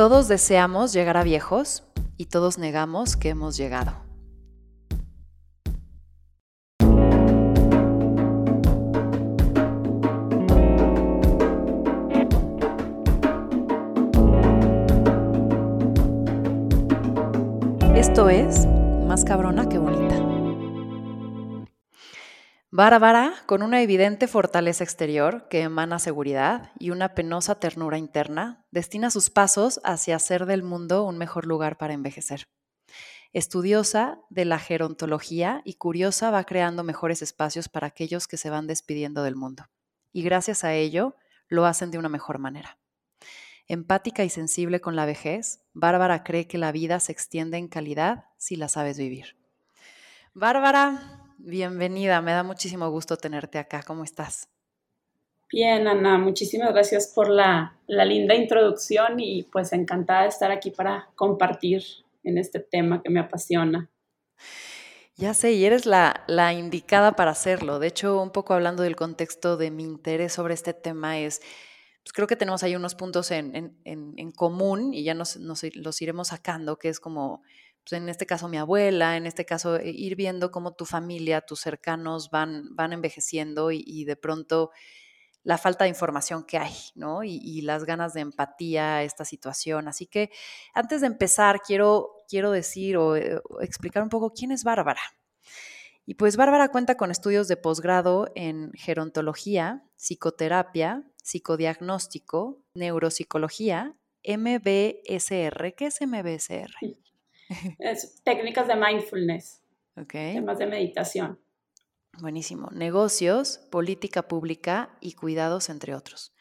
Todos deseamos llegar a viejos y todos negamos que hemos llegado. Bárbara, con una evidente fortaleza exterior que emana seguridad y una penosa ternura interna, destina sus pasos hacia hacer del mundo un mejor lugar para envejecer. Estudiosa de la gerontología y curiosa va creando mejores espacios para aquellos que se van despidiendo del mundo. Y gracias a ello lo hacen de una mejor manera. Empática y sensible con la vejez, Bárbara cree que la vida se extiende en calidad si la sabes vivir. Bárbara, bienvenida, me da muchísimo gusto tenerte acá. ¿Cómo estás? Bien, Ana, muchísimas gracias por la, linda introducción y pues encantada de estar aquí para compartir en este tema que me apasiona. Ya sé, y eres la, indicada para hacerlo. De hecho, un poco hablando del contexto de mi interés sobre este tema es, pues creo que tenemos ahí unos puntos en, común y ya nos, los iremos sacando, que es como pues, en este caso mi abuela, en este caso eh, ir viendo cómo tu familia, tus cercanos van, van envejeciendo y, de pronto la falta de información que hay, ¿no? Y, las ganas de empatía a esta situación. Así que antes de empezar, quiero, quiero decir o, eh, o explicar un poco quién es Bárbara. Y pues Bárbara cuenta con estudios de posgrado en gerontología, psicoterapia, psicodiagnóstico, neuropsicología, MBSR. ¿Qué es MBSR? es técnicas de mindfulness, okay. temas de meditación. Buenísimo. Negocios, política pública y cuidados, entre otros.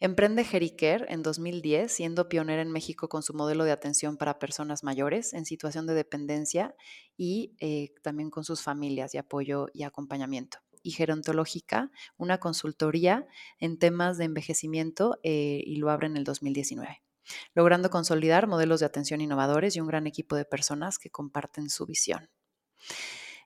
Emprende Jeriker en 2010, siendo pionera en México con su modelo de atención para personas mayores en situación de dependencia y eh, también con sus familias de apoyo y acompañamiento. Y Gerontológica, una consultoría en temas de envejecimiento eh, y lo abre en el 2019 logrando consolidar modelos de atención innovadores y un gran equipo de personas que comparten su visión.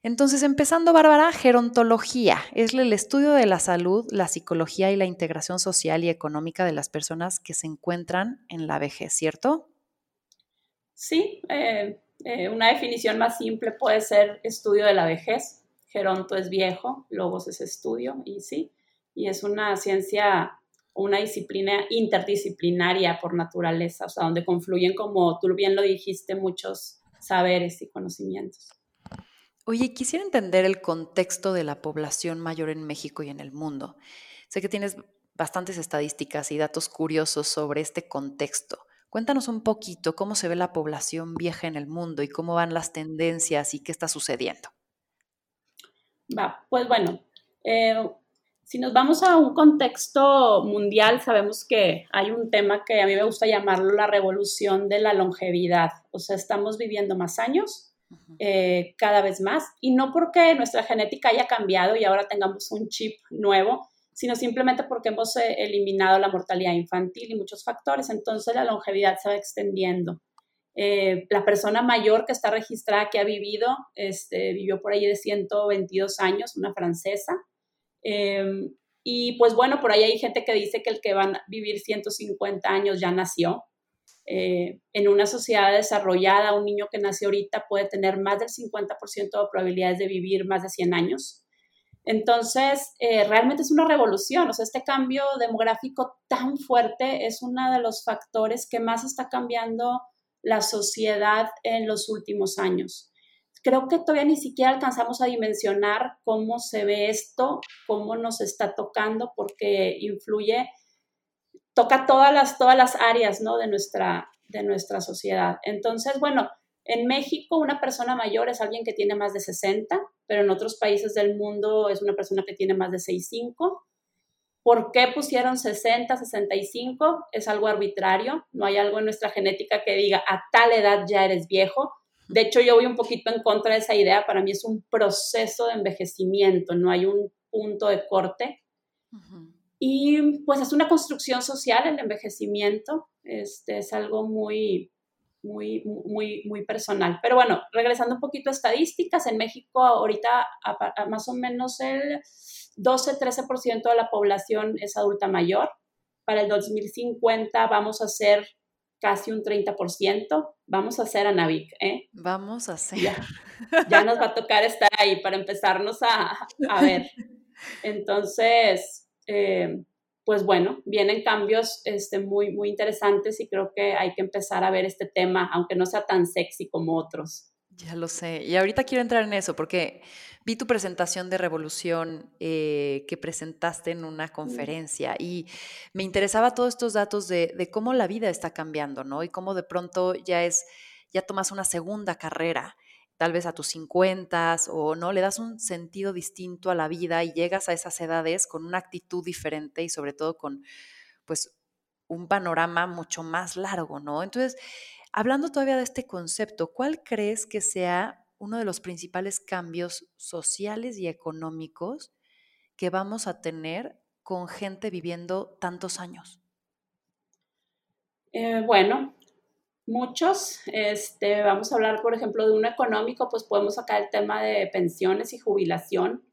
Entonces, empezando, Bárbara, gerontología es el estudio de la salud, la psicología y la integración social y económica de las personas que se encuentran en la vejez, ¿cierto? Sí, eh, eh, una definición más simple puede ser estudio de la vejez. Geronto es viejo, logos es estudio, y sí, y es una ciencia una disciplina interdisciplinaria por naturaleza, o sea, donde confluyen, como tú bien lo dijiste, muchos saberes y conocimientos. Oye, quisiera entender el contexto de la población mayor en México y en el mundo. Sé que tienes bastantes estadísticas y datos curiosos sobre este contexto. Cuéntanos un poquito cómo se ve la población vieja en el mundo y cómo van las tendencias y qué está sucediendo. Va, pues bueno, eh, si nos vamos a un contexto mundial, sabemos que hay un tema que a mí me gusta llamarlo la revolución de la longevidad. O sea, estamos viviendo más años, eh, cada vez más, y no porque nuestra genética haya cambiado y ahora tengamos un chip nuevo, sino simplemente porque hemos eh, eliminado la mortalidad infantil y muchos factores. Entonces la longevidad se va extendiendo. Eh, la persona mayor que está registrada, que ha vivido, este, vivió por ahí de 122 años, una francesa. Em, y pues bueno, por ahí hay gente que dice que el que va a vivir 150 años ya nació. Eh, en una sociedad desarrollada, un niño que nace ahorita puede tener más del 50% de probabilidades de vivir más de 100 años. Entonces, eh, realmente es una revolución. O sea, este cambio demográfico tan fuerte es uno de los factores que más está cambiando la sociedad en los últimos años creo que todavía ni siquiera alcanzamos a dimensionar cómo se ve esto, cómo nos está tocando, porque influye, toca todas las, todas las áreas ¿no? de, nuestra, de nuestra sociedad. Entonces, bueno, en México una persona mayor es alguien que tiene más de 60, pero en otros países del mundo es una persona que tiene más de 65. ¿Por qué pusieron 60, 65? Es algo arbitrario, no hay algo en nuestra genética que diga a tal edad ya eres viejo de hecho, yo voy un poquito en contra de esa idea. Para mí es un proceso de envejecimiento, no hay un punto de corte. Y pues es una construcción social el envejecimiento. Este, es algo muy, muy, muy, muy personal. Pero bueno, regresando un poquito a estadísticas, en México ahorita más o menos el 12-13% de la población es adulta mayor. Para el 2050 vamos a ser casi un 30%. Vamos a hacer, Anavik, ¿eh? Vamos a hacer. Ya, nos va a tocar estar ahí para empezarnos a, ver. Entonces, eh, pues bueno, vienen cambios este, muy, muy interesantes y creo que hay que empezar a ver este tema, aunque no sea tan sexy como otros. Ya lo sé. Y ahorita quiero entrar en eso porque vi tu presentación de Revolución eh, que presentaste en una conferencia y me interesaba todos estos datos de, de, cómo la vida está cambiando, ¿no? Y cómo de pronto ya es, ya tomas una segunda carrera, tal vez a tus 50 o no, le das un sentido distinto a la vida y llegas a esas edades con una actitud diferente y sobre todo con, pues, un panorama mucho más largo, ¿no? Entonces, Hablando todavía de este concepto, ¿cuál crees que sea uno de los principales cambios sociales y económicos que vamos a tener con gente viviendo tantos años? Eh, bueno, muchos. Este, vamos a hablar, por ejemplo, de uno económico, pues podemos sacar el tema de pensiones y jubilación.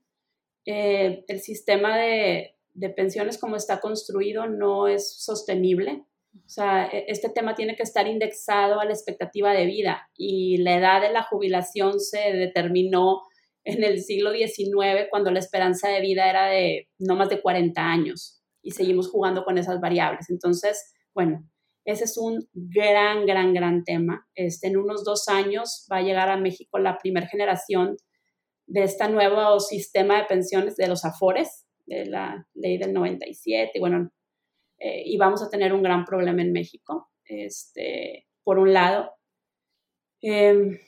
Eh, el sistema de, de pensiones como está construido no es sostenible. O sea, e, este tema tiene que estar indexado a la expectativa de vida y la edad de la jubilación se determinó en el siglo XIX cuando la esperanza de vida era de no más de 40 años y seguimos jugando con esas variables. Entonces, bueno, ese es un gran, gran, gran tema. Este, en unos dos años va a llegar a México la primera generación de este nuevo sistema de pensiones de los AFORES, de la ley del 97. Bueno, eh, y vamos a tener un gran problema en México, este, por un lado. Em,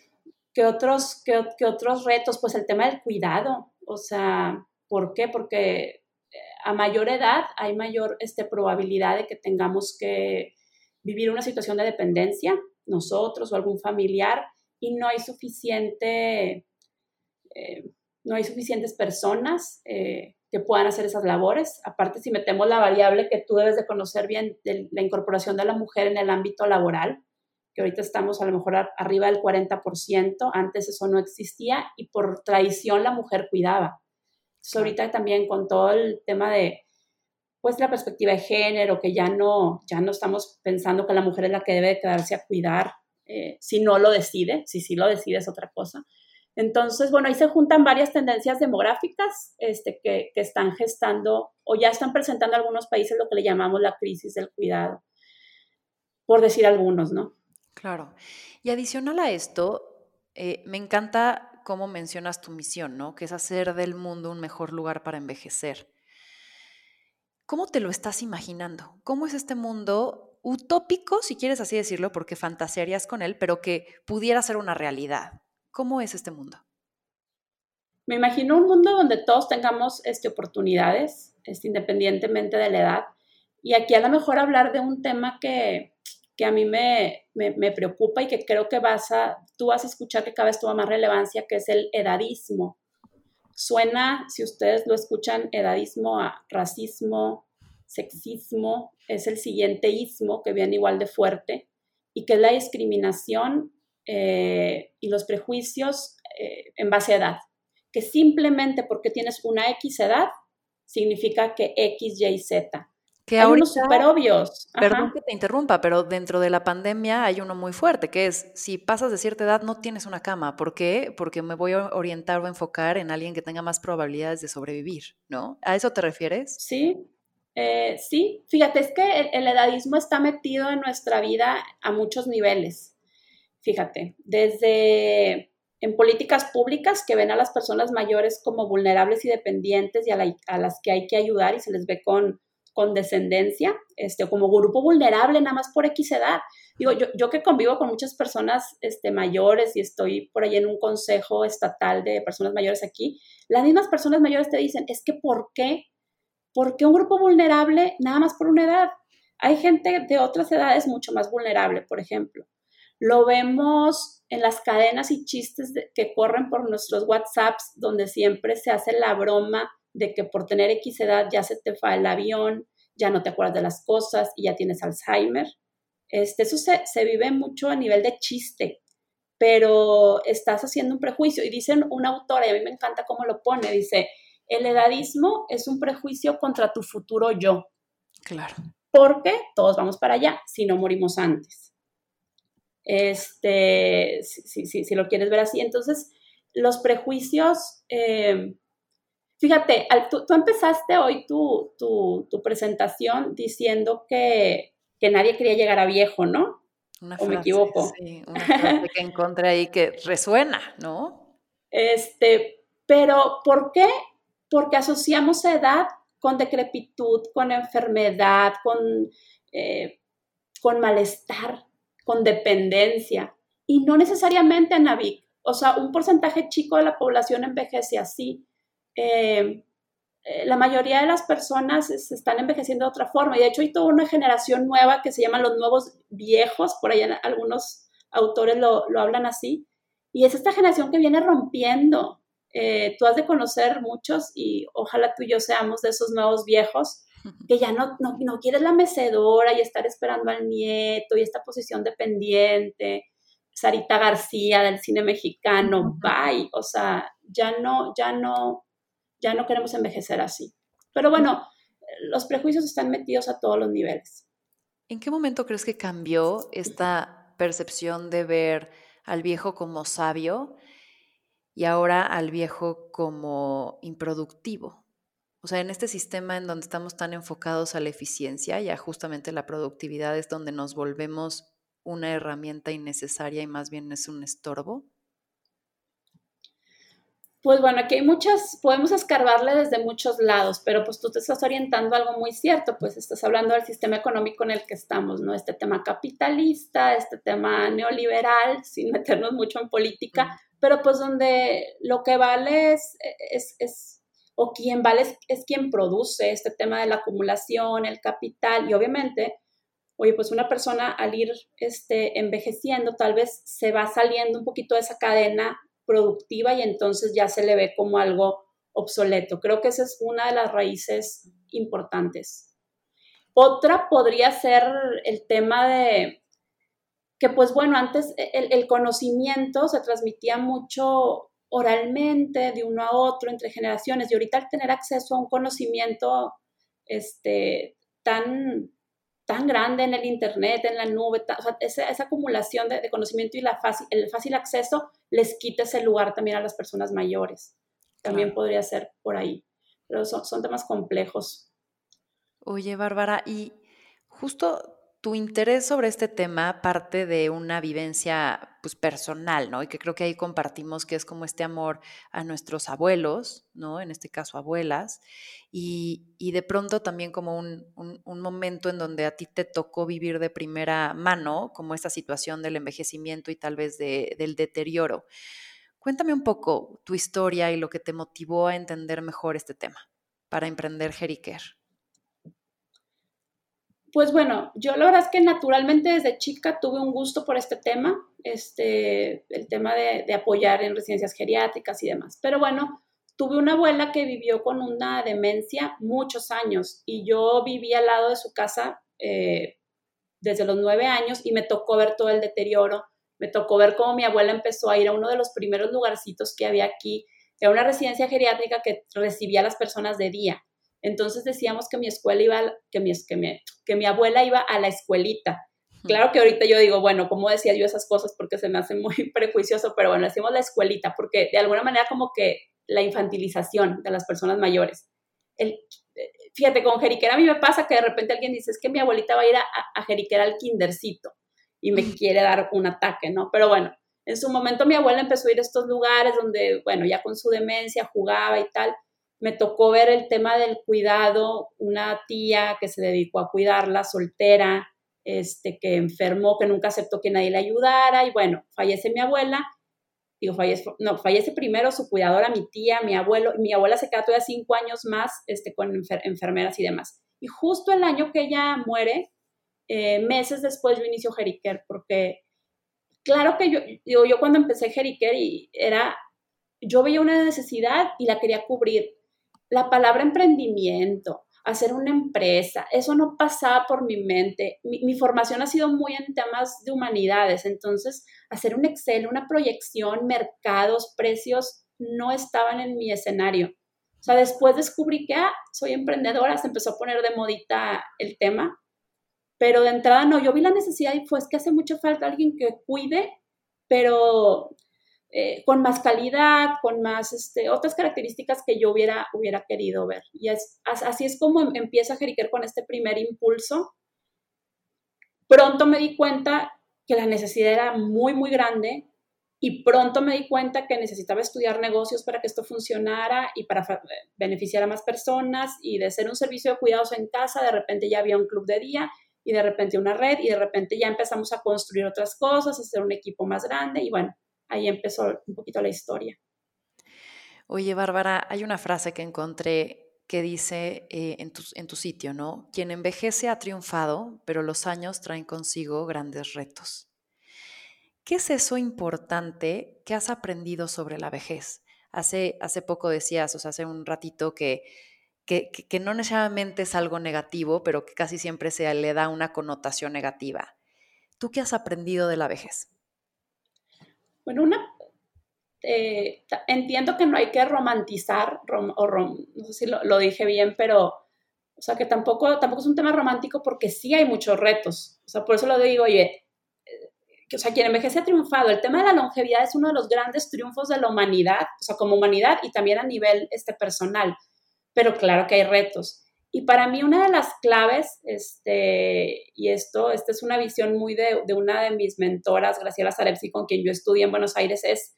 ¿qué, otros, qué, otros retos? Pues el tema del cuidado, o sea, ¿por qué? Porque eh, a mayor edad hay mayor este, probabilidad de que tengamos que vivir una situación de dependencia, nosotros o algún familiar, y no hay suficiente, eh, no hay suficientes personas que puedan hacer esas labores. Aparte, si metemos la variable que tú debes de conocer bien de la incorporación de la mujer en el ámbito laboral, que ahorita estamos a lo mejor arriba del 40%, antes eso no existía y por tradición la mujer cuidaba. Entonces, ahorita también con todo el tema de pues la perspectiva de género, que ya no, ya no estamos pensando que la mujer es la que debe quedarse a cuidar, eh, si no lo decide, si sí lo decide es otra cosa. Entonces, bueno, ahí se juntan varias tendencias demográficas este, que, están gestando o ya están presentando algunos países lo que le llamamos la crisis del cuidado, por decir algunos, ¿no? Claro. Y adicional a esto, eh, me encanta cómo mencionas tu misión, ¿no? Que es hacer del mundo un mejor lugar para envejecer. ¿Cómo te lo estás imaginando? ¿Cómo es este mundo utópico, si quieres así decirlo, porque fantasearías con él, pero que pudiera ser una realidad? ¿Cómo es este mundo? Me imagino un mundo donde todos tengamos este, oportunidades, este, independientemente de la edad. Y aquí a lo mejor hablar de un tema que, que a mí me, me, preocupa y que creo que vas a, tú vas a escuchar que cada vez toma más relevancia, que es el edadismo. Suena, si ustedes lo escuchan, edadismo a racismo, sexismo, es el siguiente ismo que viene igual de fuerte y que es la discriminación eh, y los prejuicios eh, en base a edad, que simplemente porque tienes una X edad significa que X, Y, Z. Que hay unos súper obvios. Perdón que te interrumpa, pero dentro de la pandemia hay uno muy fuerte, que es, si pasas de cierta edad no tienes una cama. ¿Por qué? Porque me voy a orientar o enfocar en alguien que tenga más probabilidades de sobrevivir, ¿no? ¿A eso te refieres? Sí, eh, sí. Fíjate, es que el edadismo está metido en nuestra vida a muchos niveles fíjate, desde en políticas públicas que ven a las personas mayores como vulnerables y dependientes y a, las que hay que ayudar y se les ve con, con descendencia, este, como grupo vulnerable nada más por X edad. Digo, yo, yo que convivo con muchas personas este, mayores y estoy por ahí en un consejo estatal de personas mayores aquí, las mismas personas mayores te dicen, es que ¿por qué? ¿Por qué un grupo vulnerable nada más por una edad? Hay gente de otras edades mucho más vulnerable, por ejemplo. Lo vemos en las cadenas y chistes que corren por nuestros WhatsApps, donde siempre se hace la broma de que por tener X edad ya se te fue el avión, ya no te acuerdas de las cosas y ya tienes Alzheimer. Este, eso se, se vive mucho a nivel de chiste, pero estás haciendo un prejuicio. Y dicen una autora, y a mí me encanta cómo lo pone, dice, el edadismo es un prejuicio contra tu futuro yo. Claro. Porque todos vamos para allá si no morimos antes. Este, si, si, lo quieres ver así. Entonces, los prejuicios, eh, fíjate, tú, empezaste hoy tu, tu, presentación diciendo que, que, nadie quería llegar a viejo, ¿no? Una ¿O me equivoco? Sí, una frase que encontré ahí que resuena, ¿no? Este, pero ¿por qué? Porque asociamos edad con decrepitud, con enfermedad, con, eh, con malestar, con dependencia. Y no necesariamente, Navic. O sea, un porcentaje chico de la población envejece así. Eh, eh, la mayoría de las personas se están envejeciendo de otra forma. Y de hecho hay toda una generación nueva que se llama los nuevos viejos, por ahí algunos autores lo, lo hablan así. Y es esta generación que viene rompiendo, eh, tú has de conocer muchos y ojalá tú y yo seamos de esos nuevos viejos que ya no, no, no, quieres la mecedora y estar esperando al nieto y esta posición dependiente. Sarita García del cine mexicano, bye. O sea, ya no, ya no, ya no queremos envejecer así. Pero bueno, los prejuicios están metidos a todos los niveles. ¿En qué momento crees que cambió esta percepción de ver al viejo como sabio y ahora al viejo como improductivo. O sea, en este sistema en donde estamos tan enfocados a la eficiencia y a justamente la productividad es donde nos volvemos una herramienta innecesaria y más bien es un estorbo. Pues bueno, aquí hay muchas, podemos escarbarle desde muchos lados, pero pues tú te estás orientando a algo muy cierto, pues estás hablando del sistema económico en el que estamos, ¿no? Este tema capitalista, este tema neoliberal, sin meternos mucho en política, pero pues donde lo que vale es, es, o quien vale es, quien produce este tema de la acumulación, el capital, y obviamente, oye, pues una persona al ir este, envejeciendo tal vez se va saliendo un poquito de esa cadena productiva y entonces ya se le ve como algo obsoleto. Creo que esa es una de las raíces importantes. Otra podría ser el tema de, que pues bueno, antes e, el, conocimiento se transmitía mucho oralmente de uno a otro entre generaciones y ahorita al tener acceso a un conocimiento este, tan, tan grande en el Internet, en la nube, esa, acumulación de, conocimiento y la fácil, el fácil acceso les quita ese lugar también a las personas mayores. También podría ser por ahí, pero son, son temas complejos. Oye, Bárbara, y justo tu interés sobre este tema parte de una vivencia pues, personal, ¿no? Y que creo que ahí compartimos que es como este amor a nuestros abuelos, ¿no? En este caso abuelas, y, de pronto también como un, momento en donde a ti te tocó vivir de primera mano, como esta situación del envejecimiento y tal vez del deterioro. Cuéntame un poco tu historia y lo que te motivó a entender mejor este tema para emprender Jeriker. Pues bueno, yo la verdad es que naturalmente desde chica tuve un gusto por este tema, este, el tema de, apoyar en residencias geriátricas y demás. Pero bueno, tuve una abuela que vivió con una demencia muchos años y yo vivía al lado de su casa eh, desde los nueve años y me tocó ver todo el deterioro, me tocó ver cómo mi abuela empezó a ir a uno de los primeros lugarcitos que había aquí, era una residencia geriátrica que recibía a las personas de día. Entonces decíamos que mi escuela iba, que mi, que que mi abuela iba a la escuelita. Claro que ahorita yo digo, bueno, ¿cómo decía yo esas cosas? Porque se me hace muy prejuicioso, pero bueno, decimos la escuelita, porque de alguna manera como que la infantilización de las personas mayores. El, fíjate, con Jeriquera a mí me pasa que de repente alguien dice, es que mi abuelita va a ir a, a Jeriquera al kindercito y me quiere dar un ataque, ¿no? Pero bueno, en su momento mi abuela empezó a ir a estos lugares donde, bueno, ya con su demencia jugaba y tal, me tocó ver el tema del cuidado, una tía que se dedicó a cuidarla, soltera, este, que enfermó, que nunca aceptó que nadie le ayudara, y bueno, fallece mi abuela, digo, fallece, no, fallece primero su cuidadora, mi tía, mi abuelo, mi abuela se queda todavía cinco años más este, con enfermeras y demás. Y justo el año que ella muere, eh, meses después yo inicio Jeriker, porque claro que yo, digo, yo cuando empecé Jeriker y era, yo veía una necesidad y la quería cubrir la palabra emprendimiento, hacer una empresa, eso no pasaba por mi mente. Mi, formación ha sido muy en temas de humanidades, entonces hacer un Excel, una proyección, mercados, precios, no estaban en mi escenario. O sea, después descubrí que, ah, soy emprendedora, se empezó a poner de modita el tema, Pero de entrada no, yo vi la necesidad y fue es que hace mucha falta alguien que cuide, pero eh, con más calidad, con más este, otras características que yo hubiera, hubiera querido ver. Y es, así es como em, empieza Jeriquer con este primer impulso. Pronto me di cuenta que la necesidad era muy, muy grande y pronto me di cuenta que necesitaba estudiar negocios para que esto funcionara y para beneficiar a más personas y de ser un servicio de cuidados en casa, de repente ya había un club de día y de repente una red y de repente ya empezamos a construir otras cosas, a hacer un equipo más grande y bueno, ahí empezó un poquito la historia. Oye, Bárbara, hay una frase que encontré que dice eh, en, tu, sitio, ¿no? Quien envejece ha triunfado, pero los años traen consigo grandes retos. ¿Qué es eso importante que has aprendido sobre la vejez? Hace, hace poco decías, o sea, hace un ratito que, que, que, no necesariamente es algo negativo, pero que casi siempre se le da una connotación negativa. ¿Tú qué has aprendido de la vejez? Bueno, una, eh, entiendo que no hay que romantizar, o no sé si lo, lo, dije bien, pero, o sea, que tampoco, tampoco es un tema romántico porque sí hay muchos retos. O sea, por eso lo digo, oye, o sea, quien envejece ha triunfado. El tema de la longevidad es uno de los grandes triunfos de la humanidad, o sea, como humanidad y también a nivel este, personal. Pero claro que hay retos. Y para mí una de las claves, este, y esto, esta es una visión muy de, de una de mis mentoras, Graciela Zarepsi, con quien yo estudié en Buenos Aires, es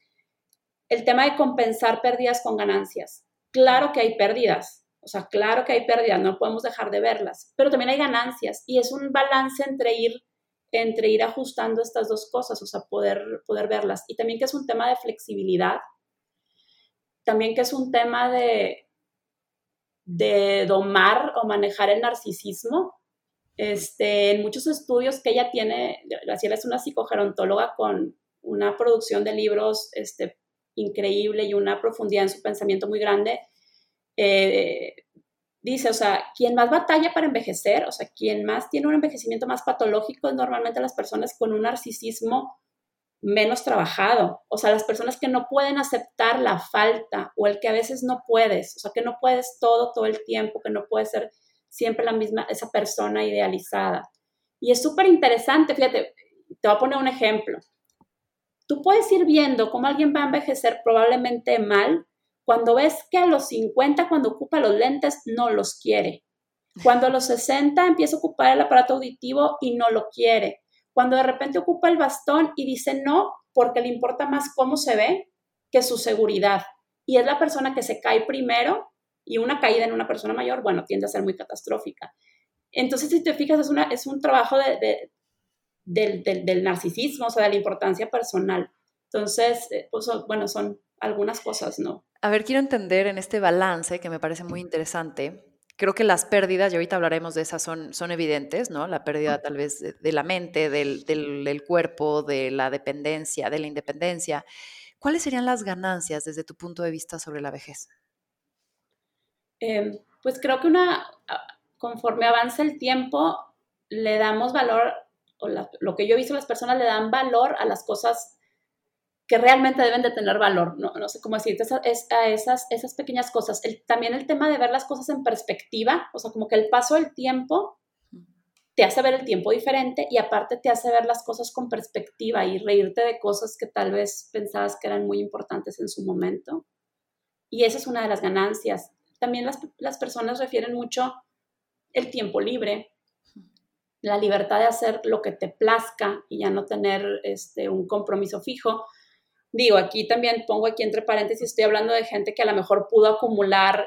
el tema de compensar pérdidas con ganancias. Claro que hay pérdidas, o sea, claro que hay pérdidas, no podemos dejar de verlas, pero también hay ganancias y es un balance entre ir entre ir ajustando estas dos cosas, o sea, poder, poder verlas. Y también que es un tema de flexibilidad, también que es un tema de, de domar o manejar el narcisismo. Este, en muchos estudios que ella tiene, Graciela es una psicogerontóloga con una producción de libros este, increíble y una profundidad en su pensamiento muy grande, eh, dice, o sea, quien más batalla para envejecer, o sea, quien más tiene un envejecimiento más patológico es normalmente las personas con un narcisismo menos trabajado, o sea, las personas que no pueden aceptar la falta o el que a veces no puedes, o sea, que no puedes todo todo el tiempo, que no puedes ser siempre la misma, esa persona idealizada. Y es súper interesante, fíjate, te voy a poner un ejemplo. Tú puedes ir viendo cómo alguien va a envejecer probablemente mal cuando ves que a los 50, cuando ocupa los lentes, no los quiere. Cuando a los 60 empieza a ocupar el aparato auditivo y no lo quiere. Cuando de repente ocupa el bastón y dice no porque le importa más cómo se ve que su seguridad. Y es la persona que se cae primero y una caída en una persona mayor, bueno, tiende a ser muy catastrófica. Entonces, si te fijas, es, un trabajo de, del, del, narcisismo, o sea, de la importancia personal. Entonces, eh, pues, bueno, son algunas cosas, ¿no? A ver, quiero entender en este balance que me parece muy interesante. Creo que las pérdidas, y ahorita hablaremos de esas, son, son evidentes, ¿no? La pérdida tal vez de, la mente, del, del, cuerpo, de la dependencia, de la independencia. ¿Cuáles serían las ganancias desde tu punto de vista sobre la vejez? Em, pues creo que una, conforme avanza el tiempo, le damos valor, o lo que yo he visto, las personas le dan valor a las cosas que realmente deben de tener valor, no, no sé cómo decirte, es, a esas, esas pequeñas cosas. también el tema de ver las cosas en perspectiva, o sea, como que el paso del tiempo te hace ver el tiempo diferente y aparte te hace ver las cosas con perspectiva y reírte de cosas que tal vez pensabas que eran muy importantes en su momento. Y esa es una de las ganancias. También las, las personas refieren mucho el tiempo libre, la libertad de hacer lo que te plazca y ya no tener este, un compromiso fijo Digo, aquí también pongo aquí entre paréntesis, estoy hablando de gente que a lo mejor pudo acumular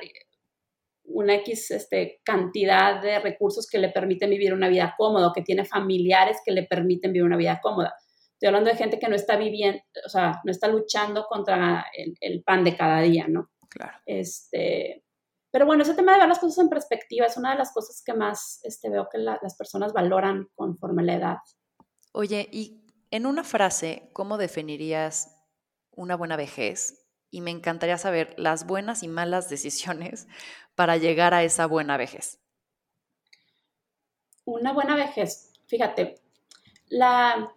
una X este, cantidad de recursos que le permiten vivir una vida cómoda, o que tiene familiares que le permiten vivir una vida cómoda. Estoy hablando de gente que no está viviendo, o sea, no está luchando contra el, pan de cada día, ¿no? Claro. Este, pero bueno, ese tema de ver las cosas en perspectiva es una de las cosas que más este, veo que las personas valoran conforme la edad. Oye, y en una frase, ¿cómo definirías una buena vejez y me encantaría saber las buenas y malas decisiones para llegar a esa buena vejez. Una buena vejez, fíjate, la,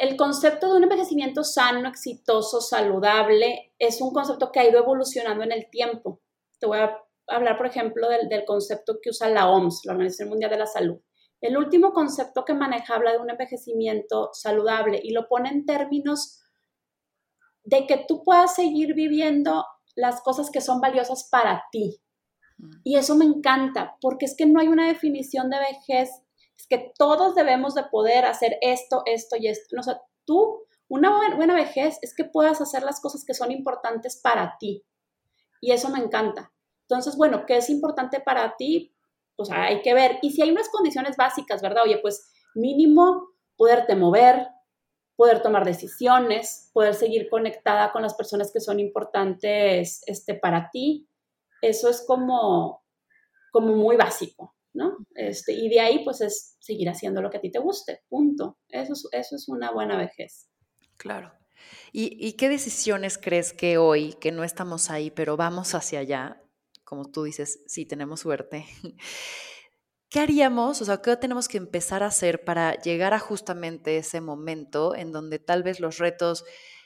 el concepto de un envejecimiento sano, exitoso, saludable, es un concepto que ha ido evolucionando en el tiempo. Te voy a hablar, por ejemplo, del, del concepto que usa la OMS, la Organización Mundial de la Salud. El último concepto que maneja habla de un envejecimiento saludable y lo pone en términos de que tú puedas seguir viviendo las cosas que son valiosas para ti. Y eso me encanta, porque es que no hay una definición de vejez, es que todos debemos de poder hacer esto, esto y esto. O sea, tú, una buena vejez es que puedas hacer las cosas que son importantes para ti. Y eso me encanta. Entonces, bueno, ¿qué es importante para ti? Pues hay que ver. Y si hay unas condiciones básicas, ¿verdad? Oye, pues mínimo poderte mover, poder tomar decisiones, poder seguir conectada con las personas que son importantes este, para ti. Eso es como, como muy básico, ¿no? Este, y de ahí, pues, es seguir haciendo lo que a ti te guste, punto. Eso es, eso es una buena vejez. Claro. ¿Y, ¿Y qué decisiones crees que hoy, que no estamos ahí, pero vamos hacia allá, como tú dices, sí tenemos suerte, ¿Qué haríamos? O sea, ¿qué tenemos que empezar a hacer para llegar a justamente ese momento en donde tal vez los retos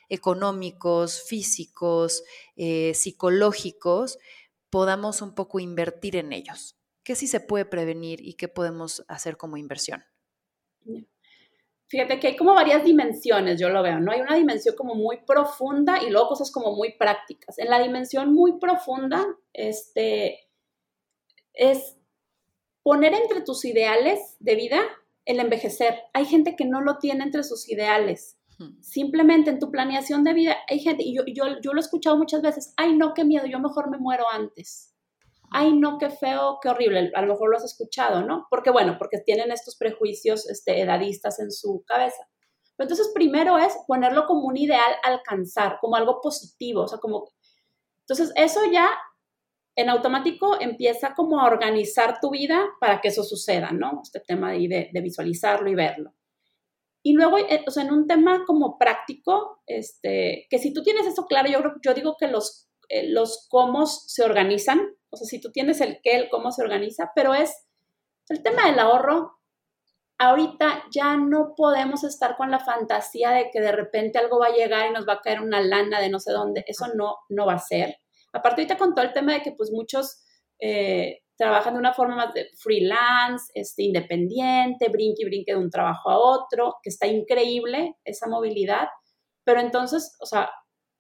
económicos, físicos, eh, psicológicos, podamos un poco invertir en ellos? ¿Qué sí se puede prevenir y qué podemos hacer como inversión? Fíjate que hay como varias dimensiones, yo lo veo, ¿no? Hay una dimensión como muy profunda y luego cosas como muy prácticas. En la dimensión muy profunda, este, es poner entre tus ideales de vida el envejecer. Hay gente que no lo tiene entre sus ideales. Simplemente en tu planeación de vida, hay gente, y yo, yo, yo lo he escuchado muchas veces, ay no, qué miedo, yo mejor me muero antes. Ay no, qué feo, qué horrible. A lo mejor lo has escuchado, ¿no? Porque bueno, porque tienen estos prejuicios este, edadistas en su cabeza. entonces primero es ponerlo como un ideal alcanzar, como algo positivo, o sea, como... Entonces eso ya en automático empieza como a organizar tu vida para que eso suceda, ¿no? Este tema de, de, visualizarlo y verlo. Y luego, eh, o sea, en un tema como práctico, este, que si tú tienes eso claro, yo, yo digo que los, eh, los cómo se organizan, o sea, si tú tienes el qué, el cómo se organiza, pero es el tema del ahorro. Ahorita ya no podemos estar con la fantasía de que de repente algo va a llegar y nos va a caer una lana de no sé dónde. Eso no, no va a ser. Aparte ahorita con todo el tema de que pues muchos eh, trabajan de una forma más de freelance, este, independiente, brinque y brinque de un trabajo a otro, que está increíble esa movilidad, pero entonces, o sea,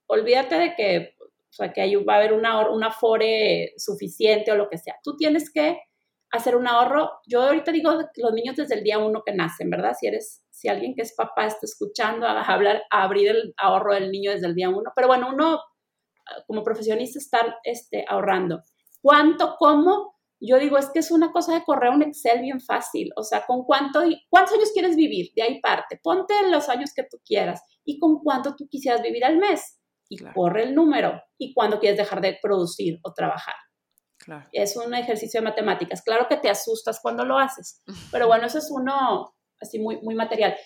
olvídate de que, o sea, que ahí va a haber una, una fore suficiente o lo que sea. Tú tienes que hacer un ahorro. Yo ahorita digo los niños desde el día uno que nacen, ¿verdad? Si eres, si alguien que es papá está escuchando, a hablar, a abrir el ahorro del niño desde el día uno. Pero bueno, uno como profesionista estar este, ahorrando. ¿Cuánto, cómo? Yo digo, es que es una cosa de correr un Excel bien fácil. O sea, ¿con cuánto, cuántos años quieres vivir? De ahí parte. Ponte los años que tú quieras y con cuánto tú quisieras vivir al mes. Y corre el número. Y cuándo quieres dejar de producir o trabajar. Claro. Es un ejercicio de matemáticas. Claro que te asustas cuando lo haces, pero bueno, eso es uno así muy, muy material.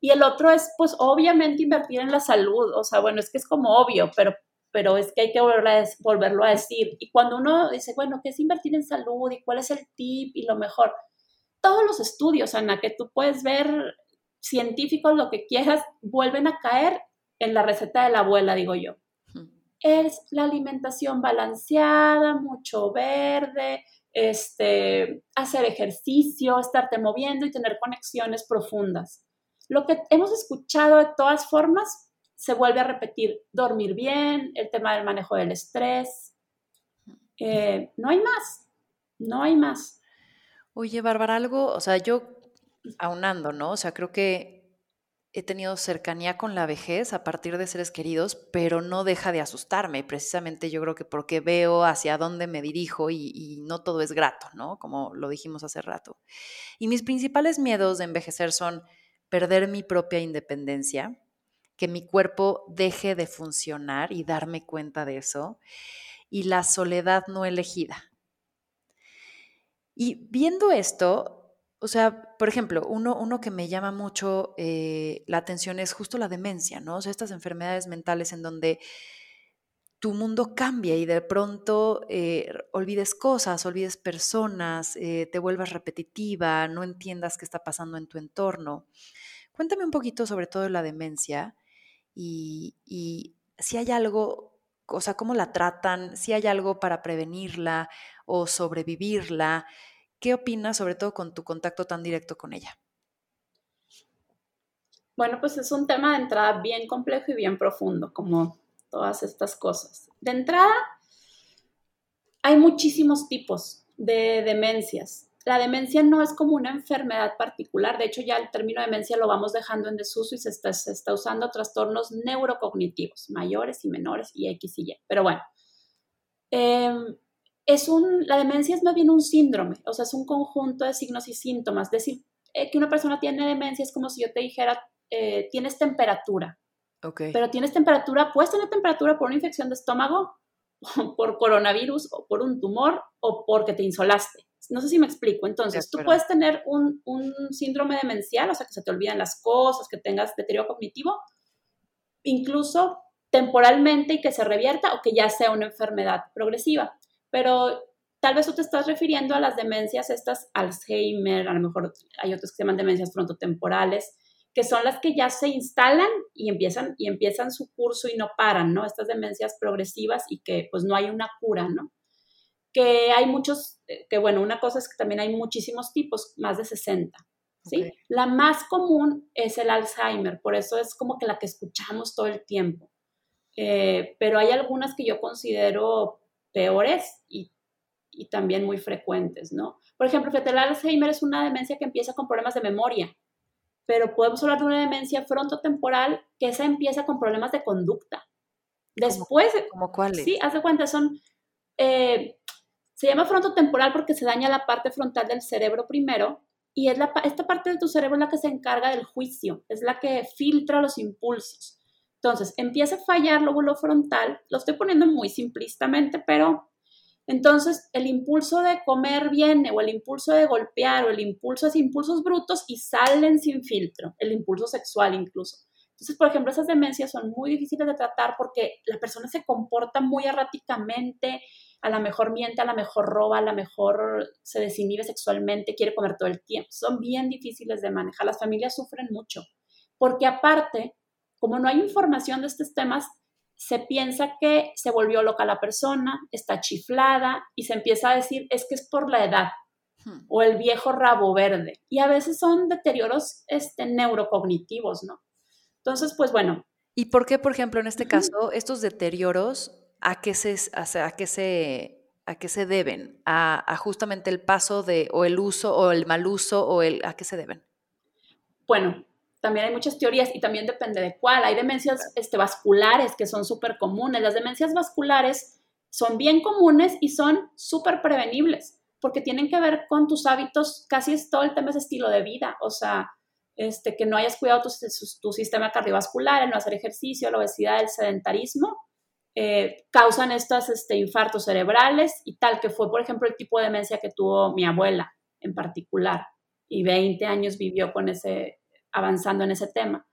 Y el otro es, pues, obviamente invertir en la salud. O sea, bueno, es que es como obvio, pero pero es que hay que volverlo a decir. Y cuando uno dice, bueno, ¿qué es invertir en salud y cuál es el tip y lo mejor? Todos los estudios, Ana, que tú puedes ver, científicos, lo que quieras, vuelven a caer en la receta de la abuela, digo yo. Es la alimentación balanceada, mucho verde, este, hacer ejercicio, estarte moviendo y tener conexiones profundas. Lo que hemos escuchado de todas formas se vuelve a repetir dormir bien, el tema del manejo del estrés. Eh, no hay más, no hay más. Oye, Bárbara, algo, o sea, yo aunando, ¿no? O sea, creo que he tenido cercanía con la vejez a partir de seres queridos, pero no deja de asustarme. Precisamente yo creo que porque veo hacia dónde me dirijo y, y, no todo es grato, ¿no? Como lo dijimos hace rato. Y mis principales miedos de envejecer son perder mi propia independencia, que mi cuerpo deje de funcionar y darme cuenta de eso, y la soledad no elegida. Y viendo esto, o sea, por ejemplo, uno, uno que me llama mucho eh, la atención es justo la demencia, ¿no? O sea, estas enfermedades mentales en donde tu mundo cambia y de pronto eh, olvides cosas, olvides personas, eh, te vuelvas repetitiva, no entiendas qué está pasando en tu entorno. Cuéntame un poquito sobre todo la demencia y, si hay algo, o sea, cómo la tratan, si hay algo para prevenirla o sobrevivirla, ¿Qué opinas, sobre todo con tu contacto tan directo con ella? Bueno, pues es un tema de entrada bien complejo y bien profundo, como todas estas cosas. De entrada, hay muchísimos tipos de demencias. La demencia no es como una enfermedad particular, de hecho ya el término demencia lo vamos dejando en desuso y se está, usando trastornos neurocognitivos, mayores y menores y X y Y. Pero bueno, em, es un, la demencia es más bien un síndrome, o sea, es un conjunto de signos y síntomas. Decir eh, que una persona tiene demencia es como si yo te dijera, eh, tienes temperatura. Okay. Pero tienes temperatura, puedes tener temperatura por una infección de estómago, por coronavirus, o por un tumor, o porque te insolaste. No sé si me explico. Entonces, tú puedes tener un, un síndrome demencial, o sea, que se te olvidan las cosas, que tengas deterioro cognitivo, incluso temporalmente y que se revierta o que ya sea una enfermedad progresiva. Pero tal vez tú te estás refiriendo a las demencias, estas Alzheimer, a lo mejor hay otras que se llaman demencias frontotemporales, que son las que ya se instalan y empiezan, y empiezan su curso y no paran, ¿no? Estas demencias progresivas y que pues no hay una cura, ¿no? Que hay muchos, eh, que bueno, una cosa es que también hay muchísimos tipos, más de 60, ¿sí? La más común es el Alzheimer, por eso es como que la que escuchamos todo el tiempo. Eh, pero hay algunas que yo considero peores y, y también muy frecuentes, ¿no? Por ejemplo, el Alzheimer es una demencia que empieza con problemas de memoria, pero podemos hablar de una demencia frontotemporal que esa empieza con problemas de conducta. Después, ¿Cómo cuáles? Sí, haz de cuenta, son, eh, se llama frontotemporal porque se daña la parte frontal del cerebro primero y es esta parte de tu cerebro es la que se encarga del juicio, es la que filtra los impulsos. Entonces, empieza a fallar lóbulo frontal, lo estoy poniendo muy simplistamente, pero entonces, el impulso de comer viene, o el impulso de golpear, o el impulso es impulsos brutos y salen sin filtro, el impulso sexual incluso. Entonces, por ejemplo, esas demencias son muy difíciles de tratar porque la persona se comporta muy erráticamente, a la mejor miente, a la mejor roba, a la mejor se desinhibe sexualmente, quiere comer todo el tiempo. Son bien difíciles de manejar. Las familias sufren mucho porque aparte, como no hay información de estos temas, se piensa que se volvió loca la persona, está chiflada y se empieza a decir es que es por la edad hmm. o el viejo rabo verde. Y a veces son deterioros este, neurocognitivos, ¿no? Entonces, pues bueno. ¿Y por qué, por ejemplo, en este caso, estos deterioros, a qué se, a, qué se, a qué se deben? ¿A, ¿A, justamente el paso de, o el uso, o el mal uso, o el, a qué se deben? Bueno, también hay muchas teorías y también depende de cuál. Hay demencias este, vasculares que son súper comunes. Las demencias vasculares son bien comunes y son súper prevenibles porque tienen que ver con tus hábitos, casi es todo el tema es estilo de vida, o sea, este, que no hayas cuidado tu, sistema cardiovascular, el no hacer ejercicio, la obesidad, el sedentarismo, eh, causan estos este, infartos cerebrales y tal, que fue, por ejemplo, el tipo de demencia que tuvo mi abuela en particular, y 20 años vivió con ese, avanzando en ese tema.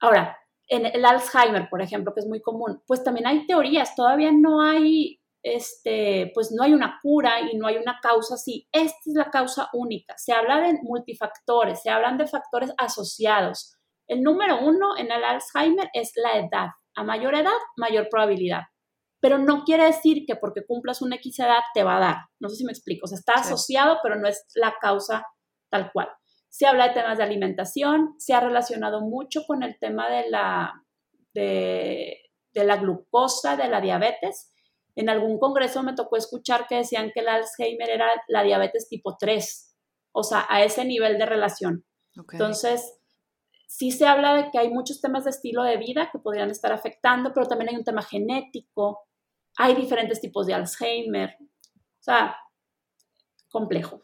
Ahora, en el Alzheimer, por ejemplo, que es muy común, pues también hay teorías, todavía no hay, este, pues no hay una cura y no hay una causa así. Esta es la causa única. Se habla de multifactores, se hablan de factores asociados. El número uno en el Alzheimer es la edad. A mayor edad, mayor probabilidad. Pero no quiere decir que porque cumplas una X edad te va a dar. No sé si me explico. O sea, está asociado, pero no es la causa tal cual. Se habla de temas de alimentación, se ha relacionado mucho con el tema de la, de, la glucosa, de la diabetes. En algún congreso me tocó escuchar que decían que el Alzheimer era la diabetes tipo 3, o sea, a ese nivel de relación. Entonces, sí se habla de que hay muchos temas de estilo de vida que podrían estar afectando, pero también hay un tema genético, hay diferentes tipos de Alzheimer, o sea, complejo.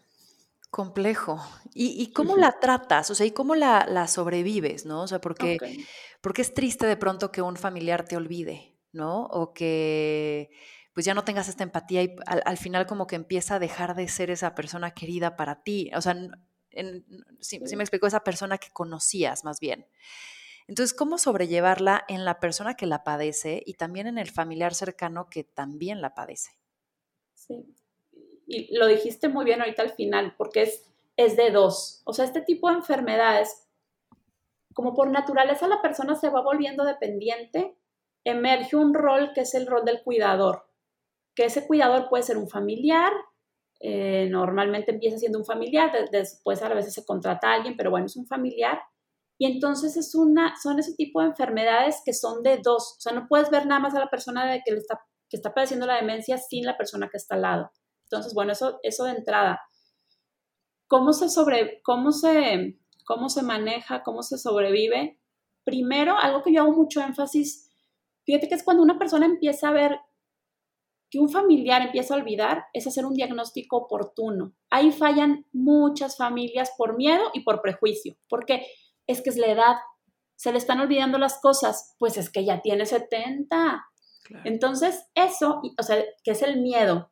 Complejo. ¿Y, cómo la tratas? O sea, ¿y cómo la, sobrevives, no? O sea, porque, porque es triste de pronto que un familiar te olvide, ¿no? O que pues ya no tengas esta empatía y al, final como que empieza a dejar de ser esa persona querida para ti. O sea, si, me explico, esa persona que conocías más bien. Entonces, ¿cómo sobrellevarla en la persona que la padece y también en el familiar cercano que también la padece? Sí, y lo dijiste muy bien ahorita al final, porque es, es de dos. O sea, este tipo de enfermedades, como por naturaleza la persona se va volviendo dependiente, emerge un rol que es el rol del cuidador, que ese cuidador puede ser un familiar, Eh, normalmente empieza siendo un familiar, después a veces se contrata a alguien, pero bueno, es un familiar. Y entonces es una, son ese tipo de enfermedades que son de dos. O sea, no puedes ver nada más a la persona de que, está, que está padeciendo la demencia sin la persona que está al lado. Entonces, bueno, eso, eso de entrada. ¿Cómo se, sobre, cómo, se, ¿Cómo se maneja? ¿Cómo se sobrevive? Primero, algo que yo hago mucho énfasis, fíjate que es cuando una persona empieza a ver que un familiar empieza a olvidar, es hacer un diagnóstico oportuno. Ahí fallan muchas familias por miedo y por prejuicio, porque es que es la edad, se le están olvidando las cosas, pues es que ya tiene 70. Entonces, eso, o sea, que es el miedo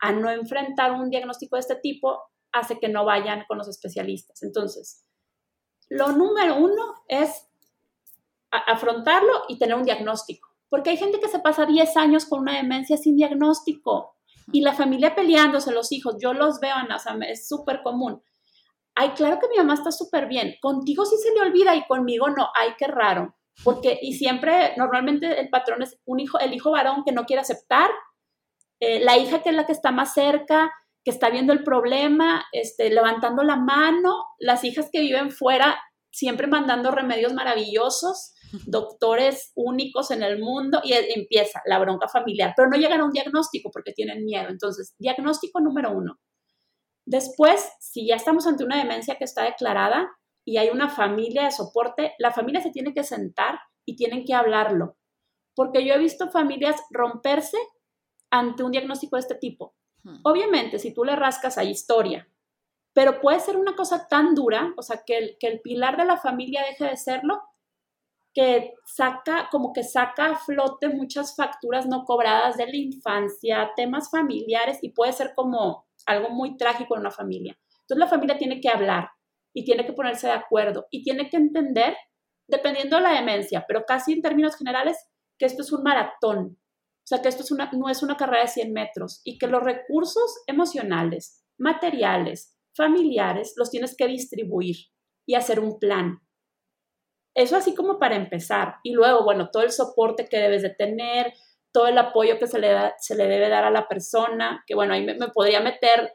a no enfrentar un diagnóstico de este tipo, hace que no vayan con los especialistas. Entonces, lo número uno es afrontarlo y tener un diagnóstico. Porque hay gente que se pasa 10 años con una demencia sin diagnóstico y la familia peleándose, los hijos, yo los veo, Ana, o es súper común. Ay, claro que mi mamá está súper bien, contigo sí se le olvida y conmigo no, ay, qué raro. Porque, y siempre, normalmente el patrón es un hijo, el hijo varón que no quiere aceptar, eh, la hija que es la que está más cerca, que está viendo el problema, este, levantando la mano, las hijas que viven fuera, siempre mandando remedios maravillosos, doctores únicos en el mundo, y empieza la bronca familiar, pero no llegan a un diagnóstico porque tienen miedo. Entonces, diagnóstico número uno. Después, si ya estamos ante una demencia que está declarada y hay una familia de soporte, la familia se tiene que sentar y tienen que hablarlo. Porque yo he visto familias romperse ante un diagnóstico de este tipo. Obviamente, si tú le rascas, hay historia, pero puede ser una cosa tan dura, o sea, que el, que el pilar de la familia deje de serlo, que saca, como que saca a flote muchas facturas no cobradas de la infancia, temas familiares, y puede ser como algo muy trágico en una familia. Entonces la familia tiene que hablar y tiene que ponerse de acuerdo y tiene que entender, dependiendo de la demencia, pero casi en términos generales, que esto es un maratón, o sea, que esto es una, no es una carrera de 100 metros y que los recursos emocionales, materiales, familiares, los tienes que distribuir y hacer un plan. Eso así como para empezar. Y luego, bueno, todo el soporte que debes de tener, todo el apoyo que se le, da, se le debe dar a la persona, que bueno, ahí me, podría meter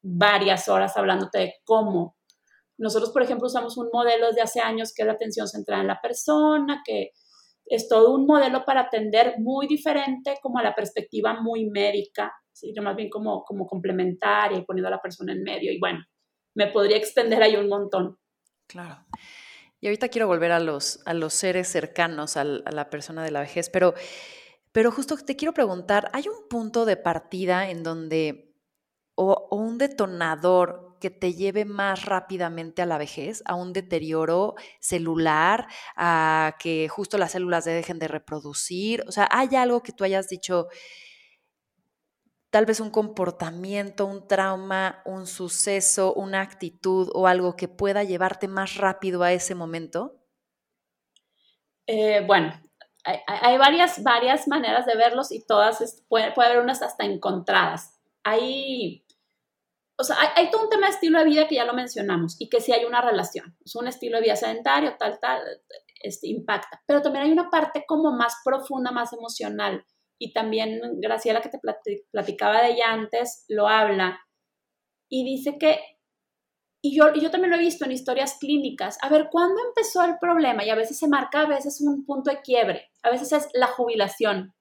varias horas hablándote de cómo. Nosotros, por ejemplo, usamos un modelo desde hace años que es la atención centrada en la persona, que es todo un modelo para atender muy diferente como a la perspectiva muy médica, ¿sí? más bien como, como complementaria y poniendo a la persona en medio. Y bueno, me podría extender ahí un montón. Claro. Y ahorita quiero volver a los, a los seres cercanos a la persona de la vejez, pero, pero justo te quiero preguntar, ¿hay un punto de partida en donde, o, o un detonador que te lleve más rápidamente a la vejez, a un deterioro celular, a que justo las células dejen de reproducir? O sea, ¿hay algo que tú hayas dicho, tal vez un comportamiento, un trauma, un suceso, una actitud o algo que pueda llevarte más rápido a ese momento? Eh, bueno, hay, varias, varias maneras de verlos y todas, puede, puede haber unas hasta encontradas. Hay o sea, hay, todo un tema de estilo de vida que ya lo mencionamos y que sí hay una relación. Es un estilo de vida sedentario, tal, tal, este, impacta. Pero también hay una parte como más profunda, más emocional. Y también Graciela, que te platicaba de ella antes, lo habla. Y dice que, y yo, y yo también lo he visto en historias clínicas, a ver, ¿cuándo empezó el problema? Y a veces se marca, a veces un punto de quiebre, a veces es la jubilación,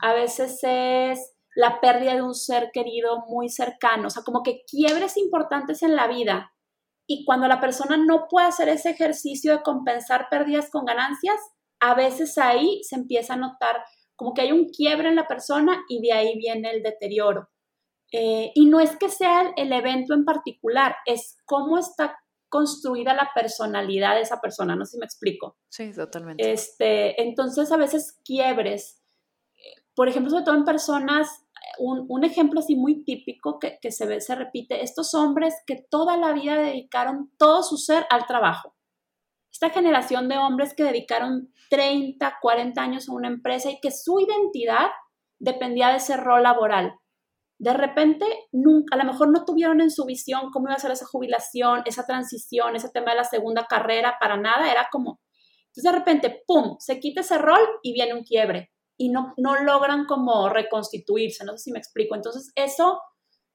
a veces es la pérdida de un ser querido muy cercano, o sea, como que quiebres importantes en la vida. Y cuando la persona no puede hacer ese ejercicio de compensar pérdidas con ganancias, a veces ahí se empieza a notar como que hay un quiebre en la persona y de ahí viene el deterioro. Eh, y no es que sea el evento en particular, es cómo está construida la personalidad de esa persona, no sé si me explico. Sí, totalmente. Este, entonces a veces quiebres, por ejemplo, sobre todo en personas un, ejemplo así muy típico que, se, ve, se repite, estos hombres que toda la vida dedicaron todo su ser al trabajo. Esta generación de hombres que dedicaron 30, 40 años a una empresa y que su identidad dependía de ese rol laboral. De repente, nunca, a lo mejor no tuvieron en su visión cómo iba a ser esa jubilación, esa transición, ese tema de la segunda carrera, para nada, era como, entonces de repente, ¡pum!, se quita ese rol y viene un quiebre y no, no logran como reconstituirse, no sé si me explico. Entonces, eso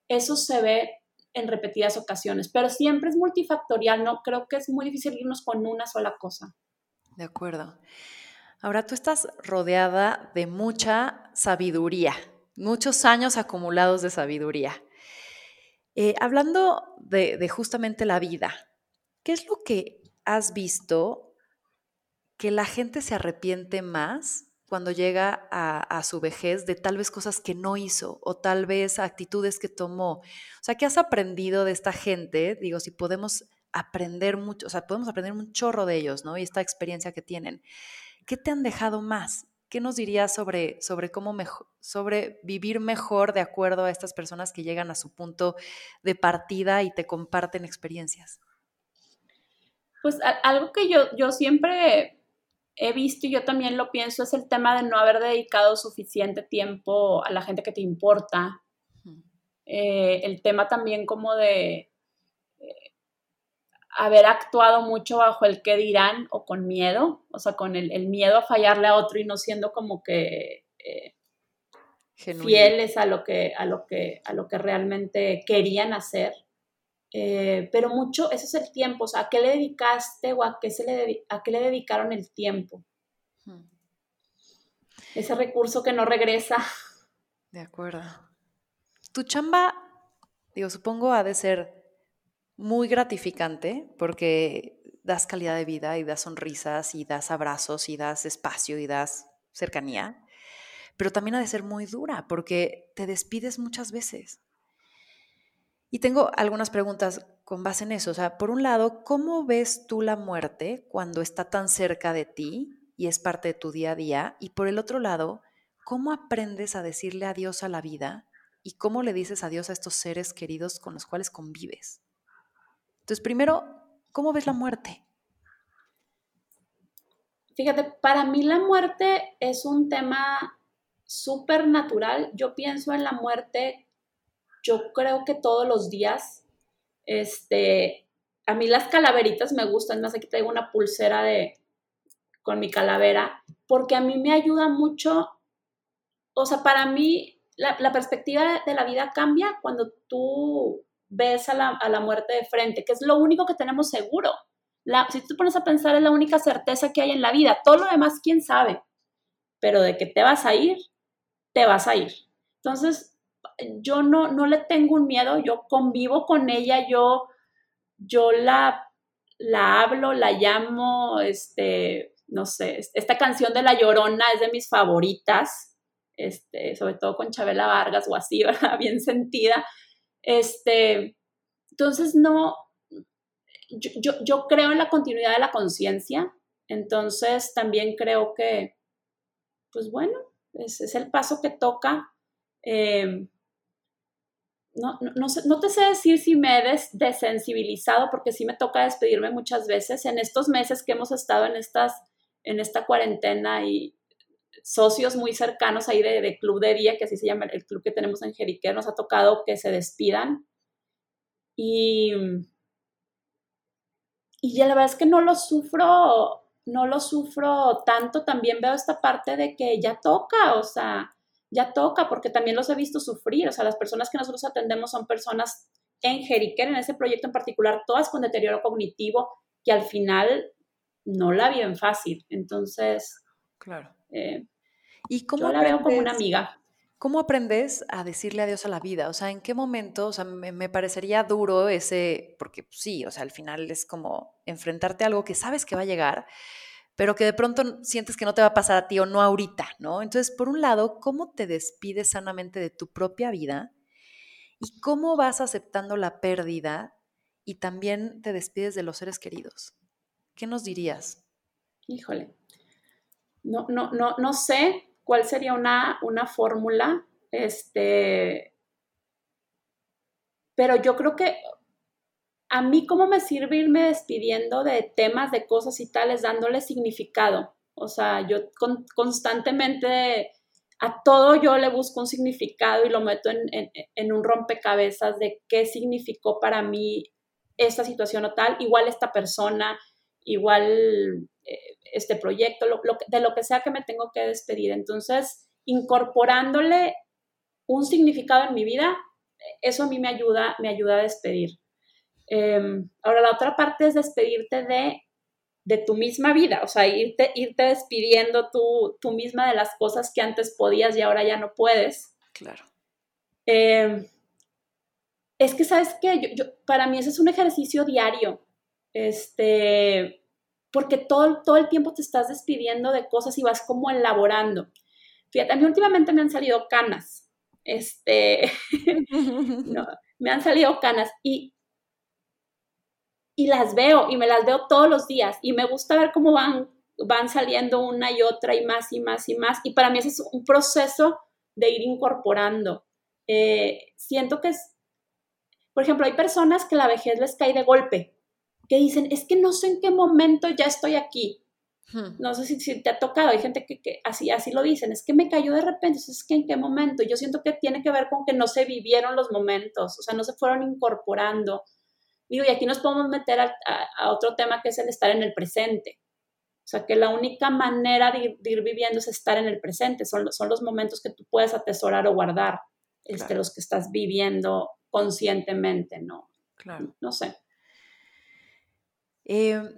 eso se ve en repetidas ocasiones, pero siempre es multifactorial, no creo que es muy difícil irnos con una sola cosa. De acuerdo. Ahora tú estás rodeada de mucha sabiduría, muchos años acumulados de sabiduría. Eh, hablando de, justamente la vida, ¿qué es lo que has visto que la gente se arrepiente más cuando llega a, su vejez de tal vez cosas que no hizo o tal vez actitudes que tomó. O sea, ¿qué has aprendido de esta gente? Digo, si podemos aprender mucho, o sea, podemos aprender un chorro de ellos, ¿no? Y esta experiencia que tienen. ¿Qué te han dejado más? ¿Qué nos dirías sobre, sobre cómo sobre vivir mejor de acuerdo a estas personas que llegan a su punto de partida y te comparten experiencias? Pues algo que yo, yo siempre he visto y yo también lo pienso es el tema de no haber dedicado suficiente tiempo a la gente que te importa. Eh, el tema también como de eh, haber actuado mucho bajo el qué dirán o con miedo, o sea, con el, miedo a fallarle a otro y no siendo como que eh, fieles a lo que, a, lo que, a lo que realmente querían hacer. Eh, pero mucho, ese es el tiempo, o sea, ¿a qué le dedicaste o a qué, se le, a qué le dedicaron el tiempo? Hmm. Ese recurso que no regresa. De acuerdo. Tu chamba, digo, supongo ha de ser muy gratificante porque das calidad de vida y das sonrisas y das abrazos y das espacio y das cercanía, pero también ha de ser muy dura porque te despides muchas veces. Y tengo algunas preguntas con base en eso. O sea, por un lado, ¿cómo ves tú la muerte cuando está tan cerca de ti y es parte de tu día a día? Y por el otro lado, ¿cómo aprendes a decirle adiós a la vida y cómo le dices adiós a estos seres queridos con los cuales convives? Entonces, primero, ¿cómo ves la muerte? Fíjate, para mí la muerte es un tema súper natural. Yo pienso en la muerte, yo creo que todos los días, este, a mí las calaveritas me gustan, más aquí traigo una pulsera de, con mi calavera, porque a mí me ayuda mucho, o sea, para mí la, la perspectiva de la vida cambia cuando tú ves a la, muerte de frente, que es lo único que tenemos seguro. La, si tú te pones a pensar, es la única certeza que hay en la vida. Todo lo demás, quién sabe. Pero de que te vas a ir, te vas a ir. Entonces, yo no, no le tengo un miedo, yo convivo con ella, yo, yo la, la hablo, la llamo, este, no sé, esta canción de La Llorona es de mis favoritas, este, sobre todo con Chabela Vargas o así, ¿verdad? Bien sentida. Este, entonces, no, yo, creo en la continuidad de la conciencia, entonces también creo que, pues bueno, es, el paso que toca. Em, no, no, no, te sé decir si me he desensibilizado, porque sí me toca despedirme muchas veces. En estos meses que hemos estado en, estas, en esta cuarentena y socios muy cercanos ahí de, Club de Día, que así se llama el club que tenemos en Jeriquer, nos ha tocado que se despidan. Y, y ya la verdad es que no lo sufro, no lo sufro tanto, también veo esta parte de que ya toca, o sea, ya toca, porque también los he visto sufrir, o sea, las personas que nosotros atendemos son personas en Jeriquer, en ese proyecto en particular, todas con deterioro cognitivo, que al final no la viven fácil. Entonces, claro. Eh, ¿Y cómo la veo como una amiga. ¿Cómo aprendes a decirle adiós a la vida? O sea, ¿en qué momento? O sea, me, parecería duro ese, porque sí, o sea, al final es como enfrentarte a algo que sabes que va a llegar, pero que de pronto sientes que no te va a pasar a ti o no ahorita, ¿no? Entonces, por un lado, ¿cómo te despides sanamente de tu propia vida? ¿Y cómo vas aceptando la pérdida y también te despides de los seres queridos? ¿Qué nos dirías? Híjole. No, no, no, no sé, cuál sería una, una fórmula, este, pero yo creo que a mí cómo me sirve irme despidiendo de temas, de cosas y tales, dándole significado. O sea, yo constantemente a todo yo le busco un significado y lo meto en, un rompecabezas de qué significó para mí esta situación o tal, igual esta persona, igual eh, este proyecto, de lo que sea que me tengo que despedir. Entonces, incorporándole un significado en mi vida, eso a mí me ayuda, me ayuda a despedir. Em, ahora, la otra parte es despedirte de, de tu misma vida, o sea, irte, irte despidiendo tú, tú misma de las cosas que antes podías y ahora ya no puedes. Claro. Em, es que, ¿sabes qué? Yo, para mí ese es un ejercicio diario, este, porque todo, todo el tiempo te estás despidiendo de cosas y vas como elaborando. Fíjate, a mí últimamente me han salido canas, este, me han salido canas y, y las veo y me las veo todos los días y me gusta ver cómo van, van saliendo una y otra y más y más y más. Y para mí ese es un proceso de ir incorporando. Eh, siento que es, por ejemplo, hay personas que la vejez les cae de golpe, que dicen, es que no sé en qué momento ya estoy aquí. Hmm. No sé si, te ha tocado, hay gente que, así, así lo dicen, es que me cayó de repente, es que en qué momento. Yo siento que tiene que ver con que no se vivieron los momentos, o sea, no se fueron incorporando. Digo, y aquí nos podemos meter a, otro tema que es el estar en el presente. O sea, que la única manera de ir, viviendo es estar en el presente, son, son los momentos que tú puedes atesorar o guardar, este, los que estás viviendo conscientemente, ¿no? Claro. No sé. Em,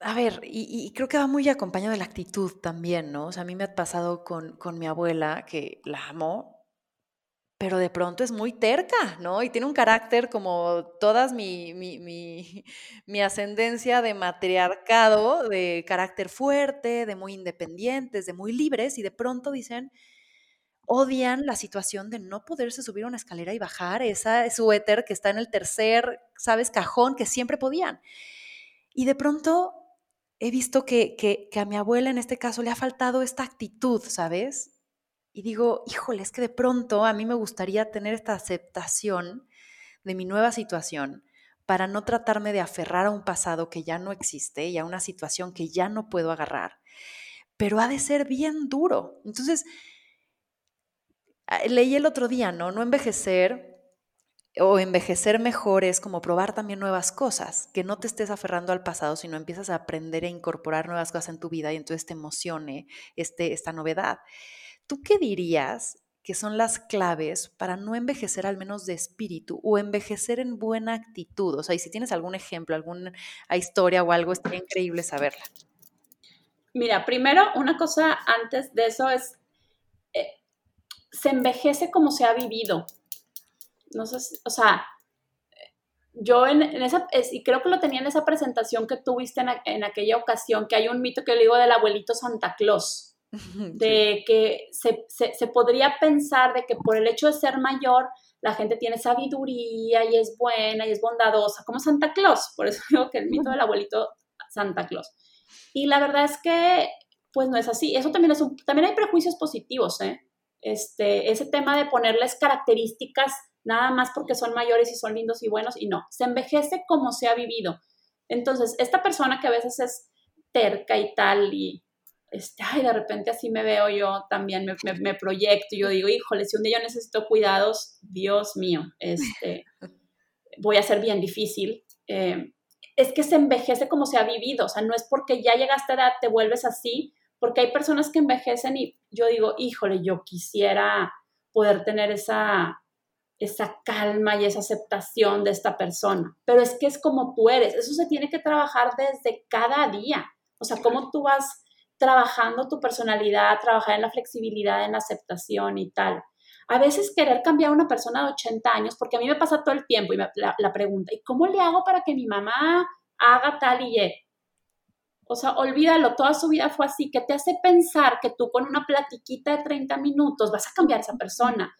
a ver, y, creo que va muy acompañado de la actitud también, ¿no? O sea, a mí me ha pasado con, mi abuela, que la amo, pero de pronto es muy terca, ¿no? Y tiene un carácter como todas mi, mi, mi, ascendencia de matriarcado, de carácter fuerte, de muy independientes, de muy libres, y de pronto dicen, odian la situación de no poderse subir una escalera y bajar esa suéter que está en el tercer, ¿sabes?, cajón que siempre podían. Y de pronto he visto que, que, a mi abuela en este caso le ha faltado esta actitud, ¿sabes? Y digo, híjole, es que de pronto a mí me gustaría tener esta aceptación de mi nueva situación para no tratarme de aferrar a un pasado que ya no existe y a una situación que ya no puedo agarrar. Pero ha de ser bien duro. Entonces, leí el otro día, ¿no? No envejecer o envejecer mejor es como probar también nuevas cosas, que no te estés aferrando al pasado, sino empiezas a aprender e incorporar nuevas cosas en tu vida y entonces te emocione este, esta novedad. ¿Tú qué dirías que son las claves para no envejecer al menos de espíritu o envejecer en buena actitud? O sea, y si tienes algún ejemplo, alguna historia o algo, estaría increíble saberla. Mira, primero, una cosa antes de eso es, eh, se envejece como se ha vivido no sé, o sea, yo en, esa, y creo que lo tenía en esa presentación que tuviste en, en, aquella ocasión, que hay un mito que le digo del abuelito Santa Claus, de que se, se, podría pensar de que por el hecho de ser mayor, la gente tiene sabiduría y es buena y es bondadosa, como Santa Claus, por eso digo que el mito del abuelito Santa Claus. Y la verdad es que, pues no es así, eso también es un, también hay prejuicios positivos, ¿eh? Este, ese tema de ponerles características nada más porque son mayores y son lindos y buenos, y no, se envejece como se ha vivido. Entonces, esta persona que a veces es terca y tal, y este, ay, de repente así me veo yo también, me, me, proyecto, yo digo, híjole, si un día yo necesito cuidados, Dios mío, este, voy a ser bien difícil. Eh, es que se envejece como se ha vivido, o sea, no es porque ya llegaste a edad, te vuelves así, porque hay personas que envejecen y yo digo, híjole, yo quisiera poder tener esa, esa calma y esa aceptación de esta persona. Pero es que es como tú eres. Eso se tiene que trabajar desde cada día. O sea, cómo tú vas trabajando tu personalidad, trabajar en la flexibilidad, en la aceptación y tal. A veces querer cambiar a una persona de 80 años, porque a mí me pasa todo el tiempo y me, la, pregunta, ¿y cómo le hago para que mi mamá haga tal y ye? O sea, olvídalo, toda su vida fue así, que te hace pensar que tú con una platiquita de 30 minutos vas a cambiar a esa persona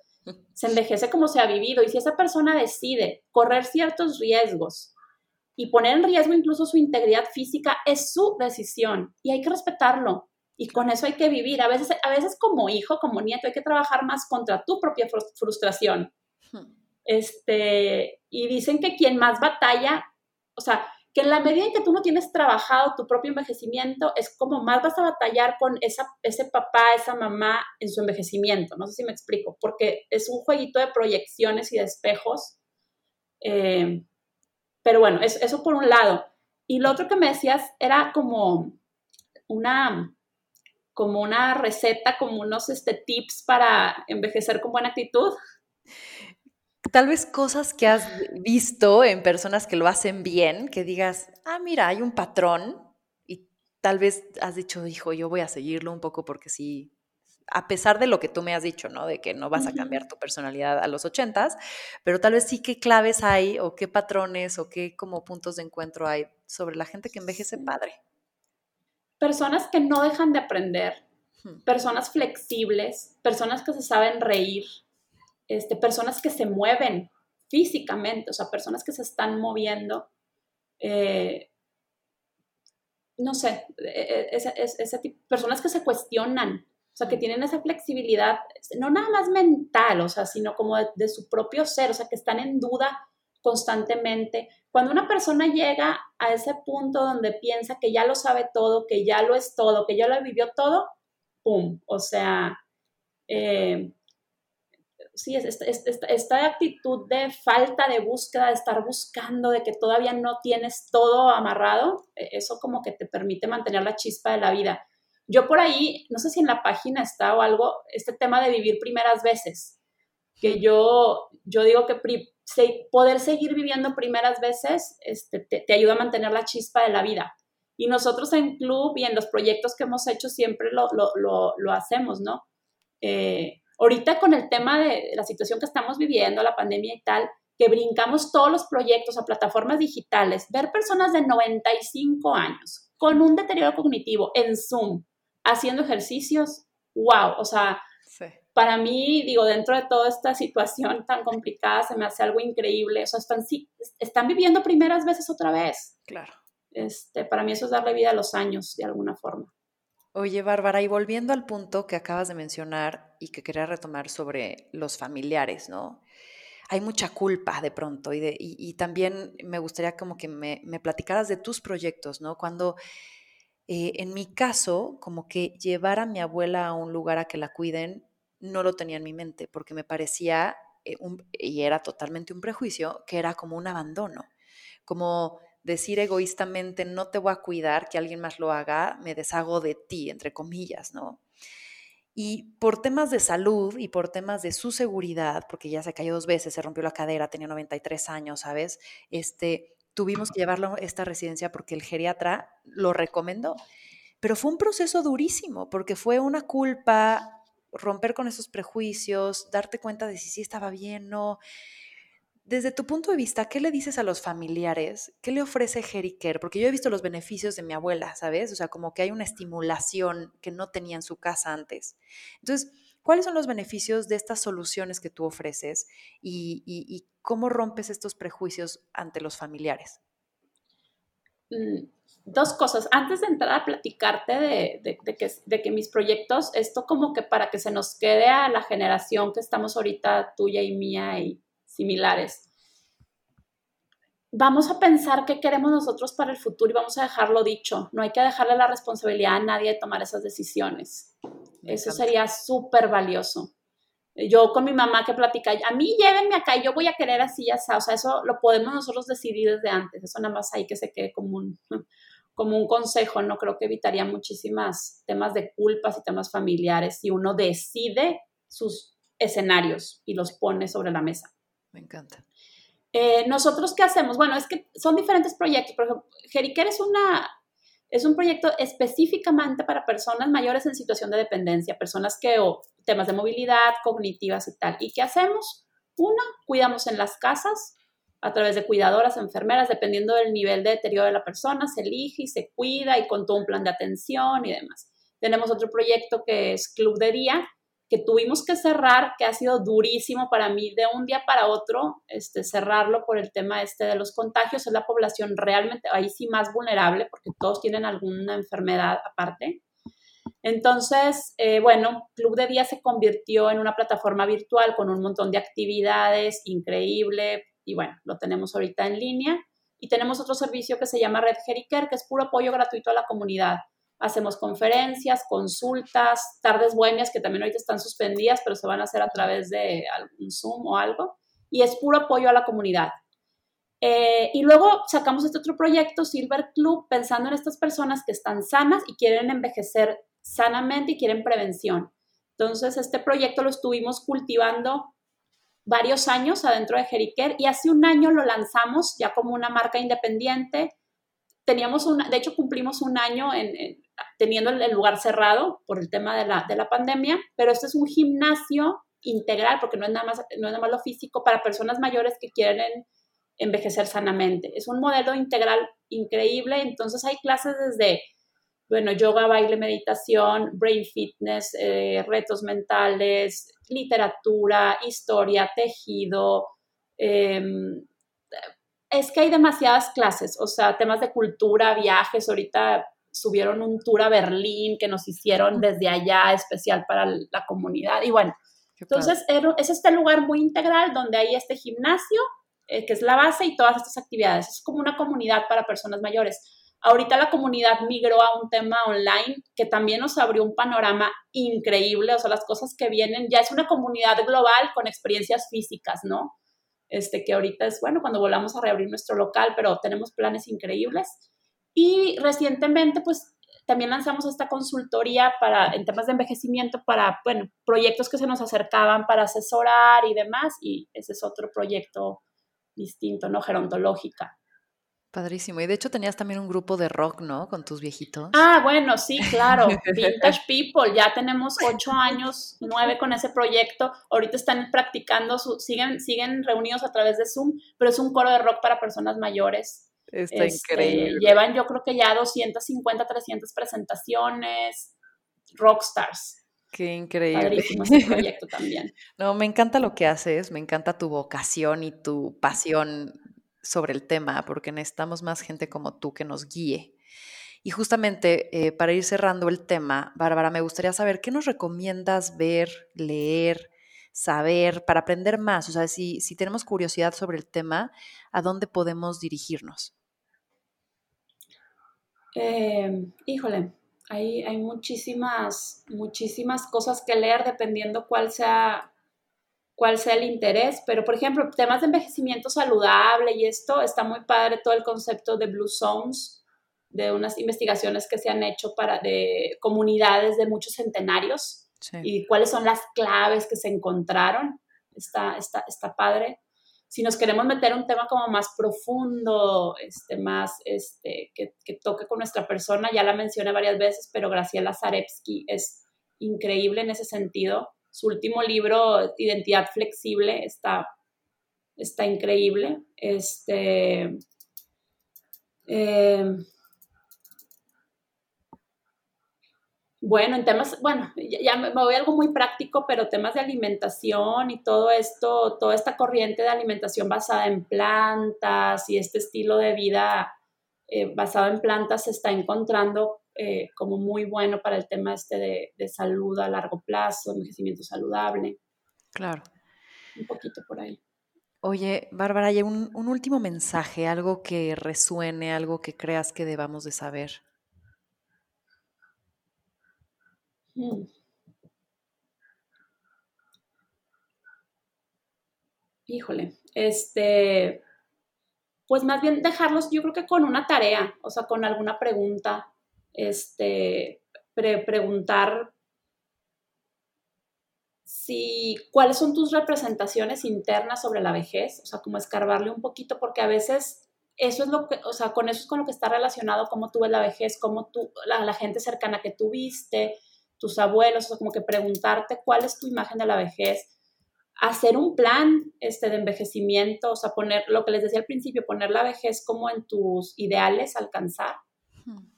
se envejece como se ha vivido y si esa persona decide correr ciertos riesgos y poner en riesgo incluso su integridad física, es su decisión y hay que respetarlo. Y con eso hay que vivir. A veces, a veces como hijo, como nieto, hay que trabajar más contra tu propia frustración. Hmm. Este, y dicen que quien más batalla, o sea, que en la medida en que tú no tienes trabajado tu propio envejecimiento, es como más vas a batallar con esa, ese papá, esa mamá en su envejecimiento. No sé si me explico, porque es un jueguito de proyecciones y de espejos. Eh, pero bueno, eso por un lado. Y lo otro que me decías era como una, como una receta, como unos este, tips para envejecer con buena actitud? Tal vez cosas que has visto en personas que lo hacen bien, que digas, ah, mira, hay un patrón y tal vez has dicho, hijo, yo voy a seguirlo un poco porque sí, a pesar de lo que tú me has dicho, ¿no? De que no vas a cambiar tu personalidad a los ochentas, pero tal vez sí qué claves hay o qué patrones o qué como puntos de encuentro hay sobre la gente que envejece padre. Personas que no dejan de aprender, personas flexibles, personas que se saben reír, este, personas que se mueven físicamente, o sea, personas que se están moviendo. Eh, no sé, e, e, ese, tipo, personas que se cuestionan, o sea, que tienen esa flexibilidad, no nada más mental, o sea, sino como de, su propio ser, o sea, que están en duda constantemente. Cuando una persona llega a ese punto donde piensa que ya lo sabe todo, que ya lo es todo, que ya lo vivió todo, ¡pum! O sea, eh, sí, esta, actitud de falta de búsqueda, de estar buscando, de que todavía no tienes todo amarrado, e, eso como que te permite mantener la chispa de la vida. Yo por ahí, no sé si en la página está o algo, este tema de vivir primeras veces, que yo, yo digo que poder seguir viviendo primeras veces este, te, ayuda a mantener la chispa de la vida. Y nosotros en club y en los proyectos que hemos hecho siempre lo, lo, hacemos, ¿no? Eh, Ahorita con el tema de la situación que estamos viviendo, la pandemia y tal, que brincamos todos los proyectos a plataformas digitales, ver personas de 95 años con un deterioro cognitivo en Zoom, haciendo ejercicios, wow, o sea, para mí, digo, dentro de toda esta situación tan complicada, se me hace algo increíble, o sea, están, están viviendo primeras veces otra vez. Claro. Este, para mí eso es darle vida a los años, de alguna forma. Oye, Bárbara, y volviendo al punto que acabas de mencionar y que quería retomar sobre los familiares, ¿no? Hay mucha culpa de pronto y, de, y, también me gustaría como que me, me, platicaras de tus proyectos, ¿no? Cuando eh, en mi caso, como que llevar a mi abuela a un lugar a que la cuiden, no lo tenía en mi mente porque me parecía, eh, y era totalmente un prejuicio, que era como un abandono, como decir egoístamente, no te voy a cuidar, que alguien más lo haga, me deshago de ti, entre comillas, ¿no? Y por temas de salud y por temas de su seguridad, porque ya se cayó dos veces, se rompió la cadera, tenía 93 años, ¿sabes? Este, tuvimos que llevarlo a esta residencia porque el geriatra lo recomendó. Pero fue un proceso durísimo, porque fue una culpa romper con esos prejuicios, darte cuenta de si sí estaba bien, no. Desde tu punto de vista, ¿qué le dices a los familiares? ¿Qué le ofrece Jericare? Porque yo he visto los beneficios de mi abuela, ¿sabes? O sea, como que hay una estimulación que no tenía en su casa antes. Entonces, ¿cuáles son los beneficios de estas soluciones que tú ofreces y, cómo rompes estos prejuicios ante los familiares? Mm, dos cosas. Antes de entrar a platicarte de, que, de, que, mis proyectos, esto como que para que se nos quede a la generación que estamos ahorita, tuya y mía, y similares. Vamos a pensar qué queremos nosotros para el futuro y vamos a dejarlo dicho. No hay que dejarle la responsabilidad a nadie de tomar esas decisiones. Eso sería súper valioso. Yo con mi mamá que platica, a mí llévenme acá y yo voy a querer así, ya O sea, eso lo podemos nosotros decidir desde antes. Eso nada más hay que se quede como un, como un consejo. No creo que evitaría muchísimas temas de culpas y temas familiares si uno decide sus escenarios y los pone sobre la mesa. Me encanta. Eh, Nosotros, ¿qué hacemos? Bueno, es que son diferentes proyectos. Por ejemplo, Jericare es, una, es un proyecto específicamente para personas mayores en situación de dependencia, personas que, o temas de movilidad, cognitivas y tal. ¿Y qué hacemos? Una, cuidamos en las casas a través de cuidadoras, enfermeras, dependiendo del nivel de deterioro de la persona, se elige y se cuida y con todo un plan de atención y demás. Tenemos otro proyecto que es Club de Día, que tuvimos que cerrar, que ha sido durísimo para mí de un día para otro, este, cerrarlo por el tema este de los contagios. Es la población realmente ahí sí más vulnerable porque todos tienen alguna enfermedad aparte. Entonces, eh, bueno, Club de Día se convirtió en una plataforma virtual con un montón de actividades, increíble, y bueno, lo tenemos ahorita en línea. Y tenemos otro servicio que se llama Red Jericare, que es puro apoyo gratuito a la comunidad hacemos conferencias, consultas, tardes bohemias que también ahorita están suspendidas, pero se van a hacer a través de algún Zoom o algo, y es puro apoyo a la comunidad. Eh, y luego sacamos este otro proyecto, Silver Club, pensando en estas personas que están sanas y quieren envejecer sanamente y quieren prevención. Entonces, este proyecto lo estuvimos cultivando varios años adentro de Jeriker y hace un año lo lanzamos ya como una marca independiente. Teníamos una, de hecho cumplimos un año en, teniendo el lugar cerrado por el tema de la, de la pandemia, pero este es un gimnasio integral porque no es, nada más, no es nada más lo físico para personas mayores que quieren envejecer sanamente. Es un modelo integral increíble, entonces hay clases desde bueno, yoga, baile, meditación, brain fitness, eh, retos mentales, literatura, historia, tejido. Em, es que hay demasiadas clases, o sea, temas de cultura, viajes. Ahorita subieron un tour a Berlín que nos hicieron desde allá, especial para la comunidad. Y bueno, entonces es este lugar muy integral donde hay este gimnasio, eh, que es la base, y todas estas actividades. Es como una comunidad para personas mayores. Ahorita la comunidad migró a un tema online que también nos abrió un panorama increíble, o sea, las cosas que vienen, ya es una comunidad global con experiencias físicas, ¿no? Este, que ahorita es, bueno, cuando volvamos a reabrir nuestro local, pero tenemos planes increíbles. Y recientemente, pues, también lanzamos esta consultoría para, en temas de envejecimiento para, bueno, proyectos que se nos acercaban para asesorar y demás, y ese es otro proyecto distinto, ¿no? Gerontológica. Padrísimo. Y de hecho tenías también un grupo de rock, ¿no? Con tus viejitos. Ah, bueno, sí, claro. Vintage People. Ya tenemos ocho años, nueve con ese proyecto. Ahorita están practicando, su, siguen, siguen reunidos a través de Zoom, pero es un coro de rock para personas mayores. Está este, increíble. Llevan yo creo que ya 250, 300 presentaciones. Rockstars. Qué increíble. Ese proyecto también. No, me encanta lo que haces, me encanta tu vocación y tu pasión sobre el tema, porque necesitamos más gente como tú que nos guíe. Y justamente eh, para ir cerrando el tema, Bárbara, me gustaría saber qué nos recomiendas ver, leer, saber para aprender más. O sea, si, si tenemos curiosidad sobre el tema, ¿a dónde podemos dirigirnos? Em, híjole, hay, hay muchísimas, muchísimas cosas que leer dependiendo cuál sea cuál sea el interés, pero por ejemplo, temas de envejecimiento saludable y esto, está muy padre todo el concepto de Blue Zones, de unas investigaciones que se han hecho para de comunidades de muchos centenarios y cuáles son las claves que se encontraron. Está, está, está padre. Si nos queremos meter un tema como más profundo, este, más este, que, que toque con nuestra persona, ya la mencioné varias veces, pero Graciela Zarepsky es increíble en ese sentido su último libro, Identidad Flexible, está, está increíble. Este, eh, bueno, en temas, bueno, ya, me voy a algo muy práctico, pero temas de alimentación y todo esto, toda esta corriente de alimentación basada en plantas y este estilo de vida eh, basado en plantas se está encontrando eh, como muy bueno para el tema este de, salud a largo plazo, envejecimiento saludable. Claro. Un poquito por ahí. Oye, Bárbara, hay un, último mensaje, algo que resuene, algo que creas que debamos de saber. Híjole, este, pues más bien dejarlos, yo creo que con una tarea, o sea, con alguna pregunta, este, preguntar si cuáles son tus representaciones internas sobre la vejez, o sea, como escarbarle un poquito, porque a veces eso es lo que, o sea, con eso es con lo que está relacionado cómo tú ves la vejez, cómo tú, la gente cercana que tuviste, tus abuelos, o sea, como que preguntarte cuál es tu imagen de la vejez, hacer un plan este, de envejecimiento, o sea, poner lo que les decía al principio, poner la vejez como en tus ideales, alcanzar,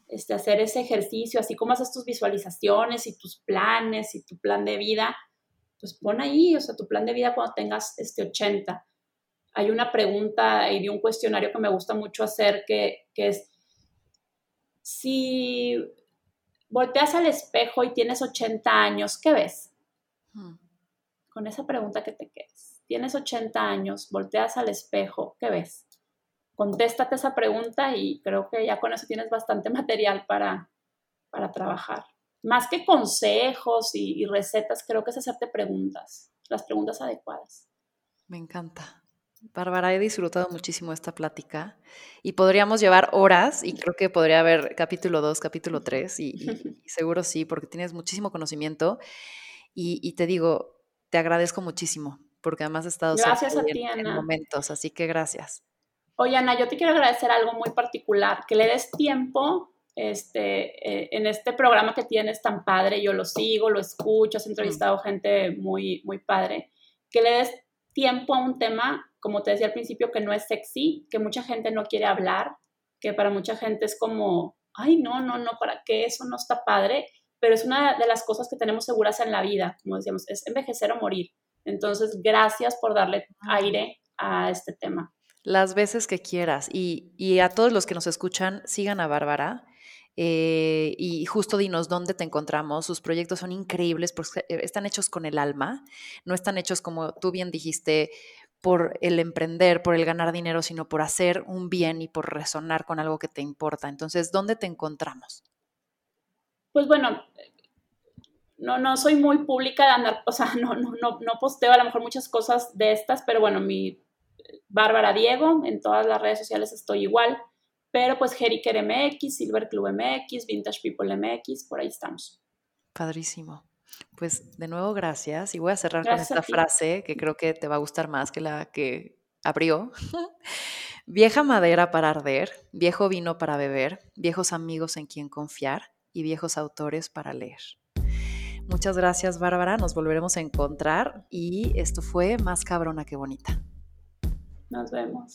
este, hacer ese ejercicio, así como haces tus visualizaciones y tus planes y tu plan de vida, pues pon ahí, o sea, tu plan de vida cuando tengas este 80. Hay una pregunta y de un cuestionario que me gusta mucho hacer que, es, si volteas al espejo y tienes 80 años, ¿qué ves? Hmm. Con esa pregunta que te quedes. Tienes 80 años, volteas al espejo, ¿qué ves? contéstate esa pregunta y creo que ya con eso tienes bastante material para, para trabajar. Más que consejos y, y, recetas, creo que es hacerte preguntas, las preguntas adecuadas. Me encanta. Bárbara, he disfrutado muchísimo esta plática y podríamos llevar horas y creo que podría haber capítulo 2, capítulo 3 y, seguro sí, porque tienes muchísimo conocimiento y, te digo, te agradezco muchísimo porque además he estado gracias a ti, en, en momentos, así que gracias. Oye, Ana, yo te quiero agradecer algo muy particular, que le des tiempo este, eh, en este programa que tienes tan padre, yo lo sigo, lo escucho, has entrevistado gente muy, muy padre, que le des tiempo a un tema, como te decía al principio, que no es sexy, que mucha gente no quiere hablar, que para mucha gente es como, ay, no, no, no, ¿para qué? Eso no está padre, pero es una de las cosas que tenemos seguras en la vida, como decíamos, es envejecer o morir. Entonces, gracias por darle aire a este tema. Las veces que quieras. Y, y a todos los que nos escuchan, sigan a Bárbara. Eh, y justo dinos dónde te encontramos. Sus proyectos son increíbles porque eh, están hechos con el alma, no están hechos como tú bien dijiste por el emprender, por el ganar dinero, sino por hacer un bien y por resonar con algo que te importa. Entonces, ¿dónde te encontramos? Pues bueno, no, no soy muy pública de andar, o sea, no, no, no, no posteo a lo mejor muchas cosas de estas, pero bueno, mi Bárbara Diego, en todas las redes sociales estoy igual. Pero pues Jeriker MX, Silver Club MX, Vintage People MX, por ahí estamos. Padrísimo. Pues de nuevo, gracias. Y voy a cerrar con esta frase que creo que te va a gustar más que la que abrió. Vieja madera para arder, viejo vino para beber, viejos amigos en quien confiar y viejos autores para leer. Muchas gracias, Bárbara. Nos volveremos a encontrar y esto fue más cabrona que bonita. Nos vemos.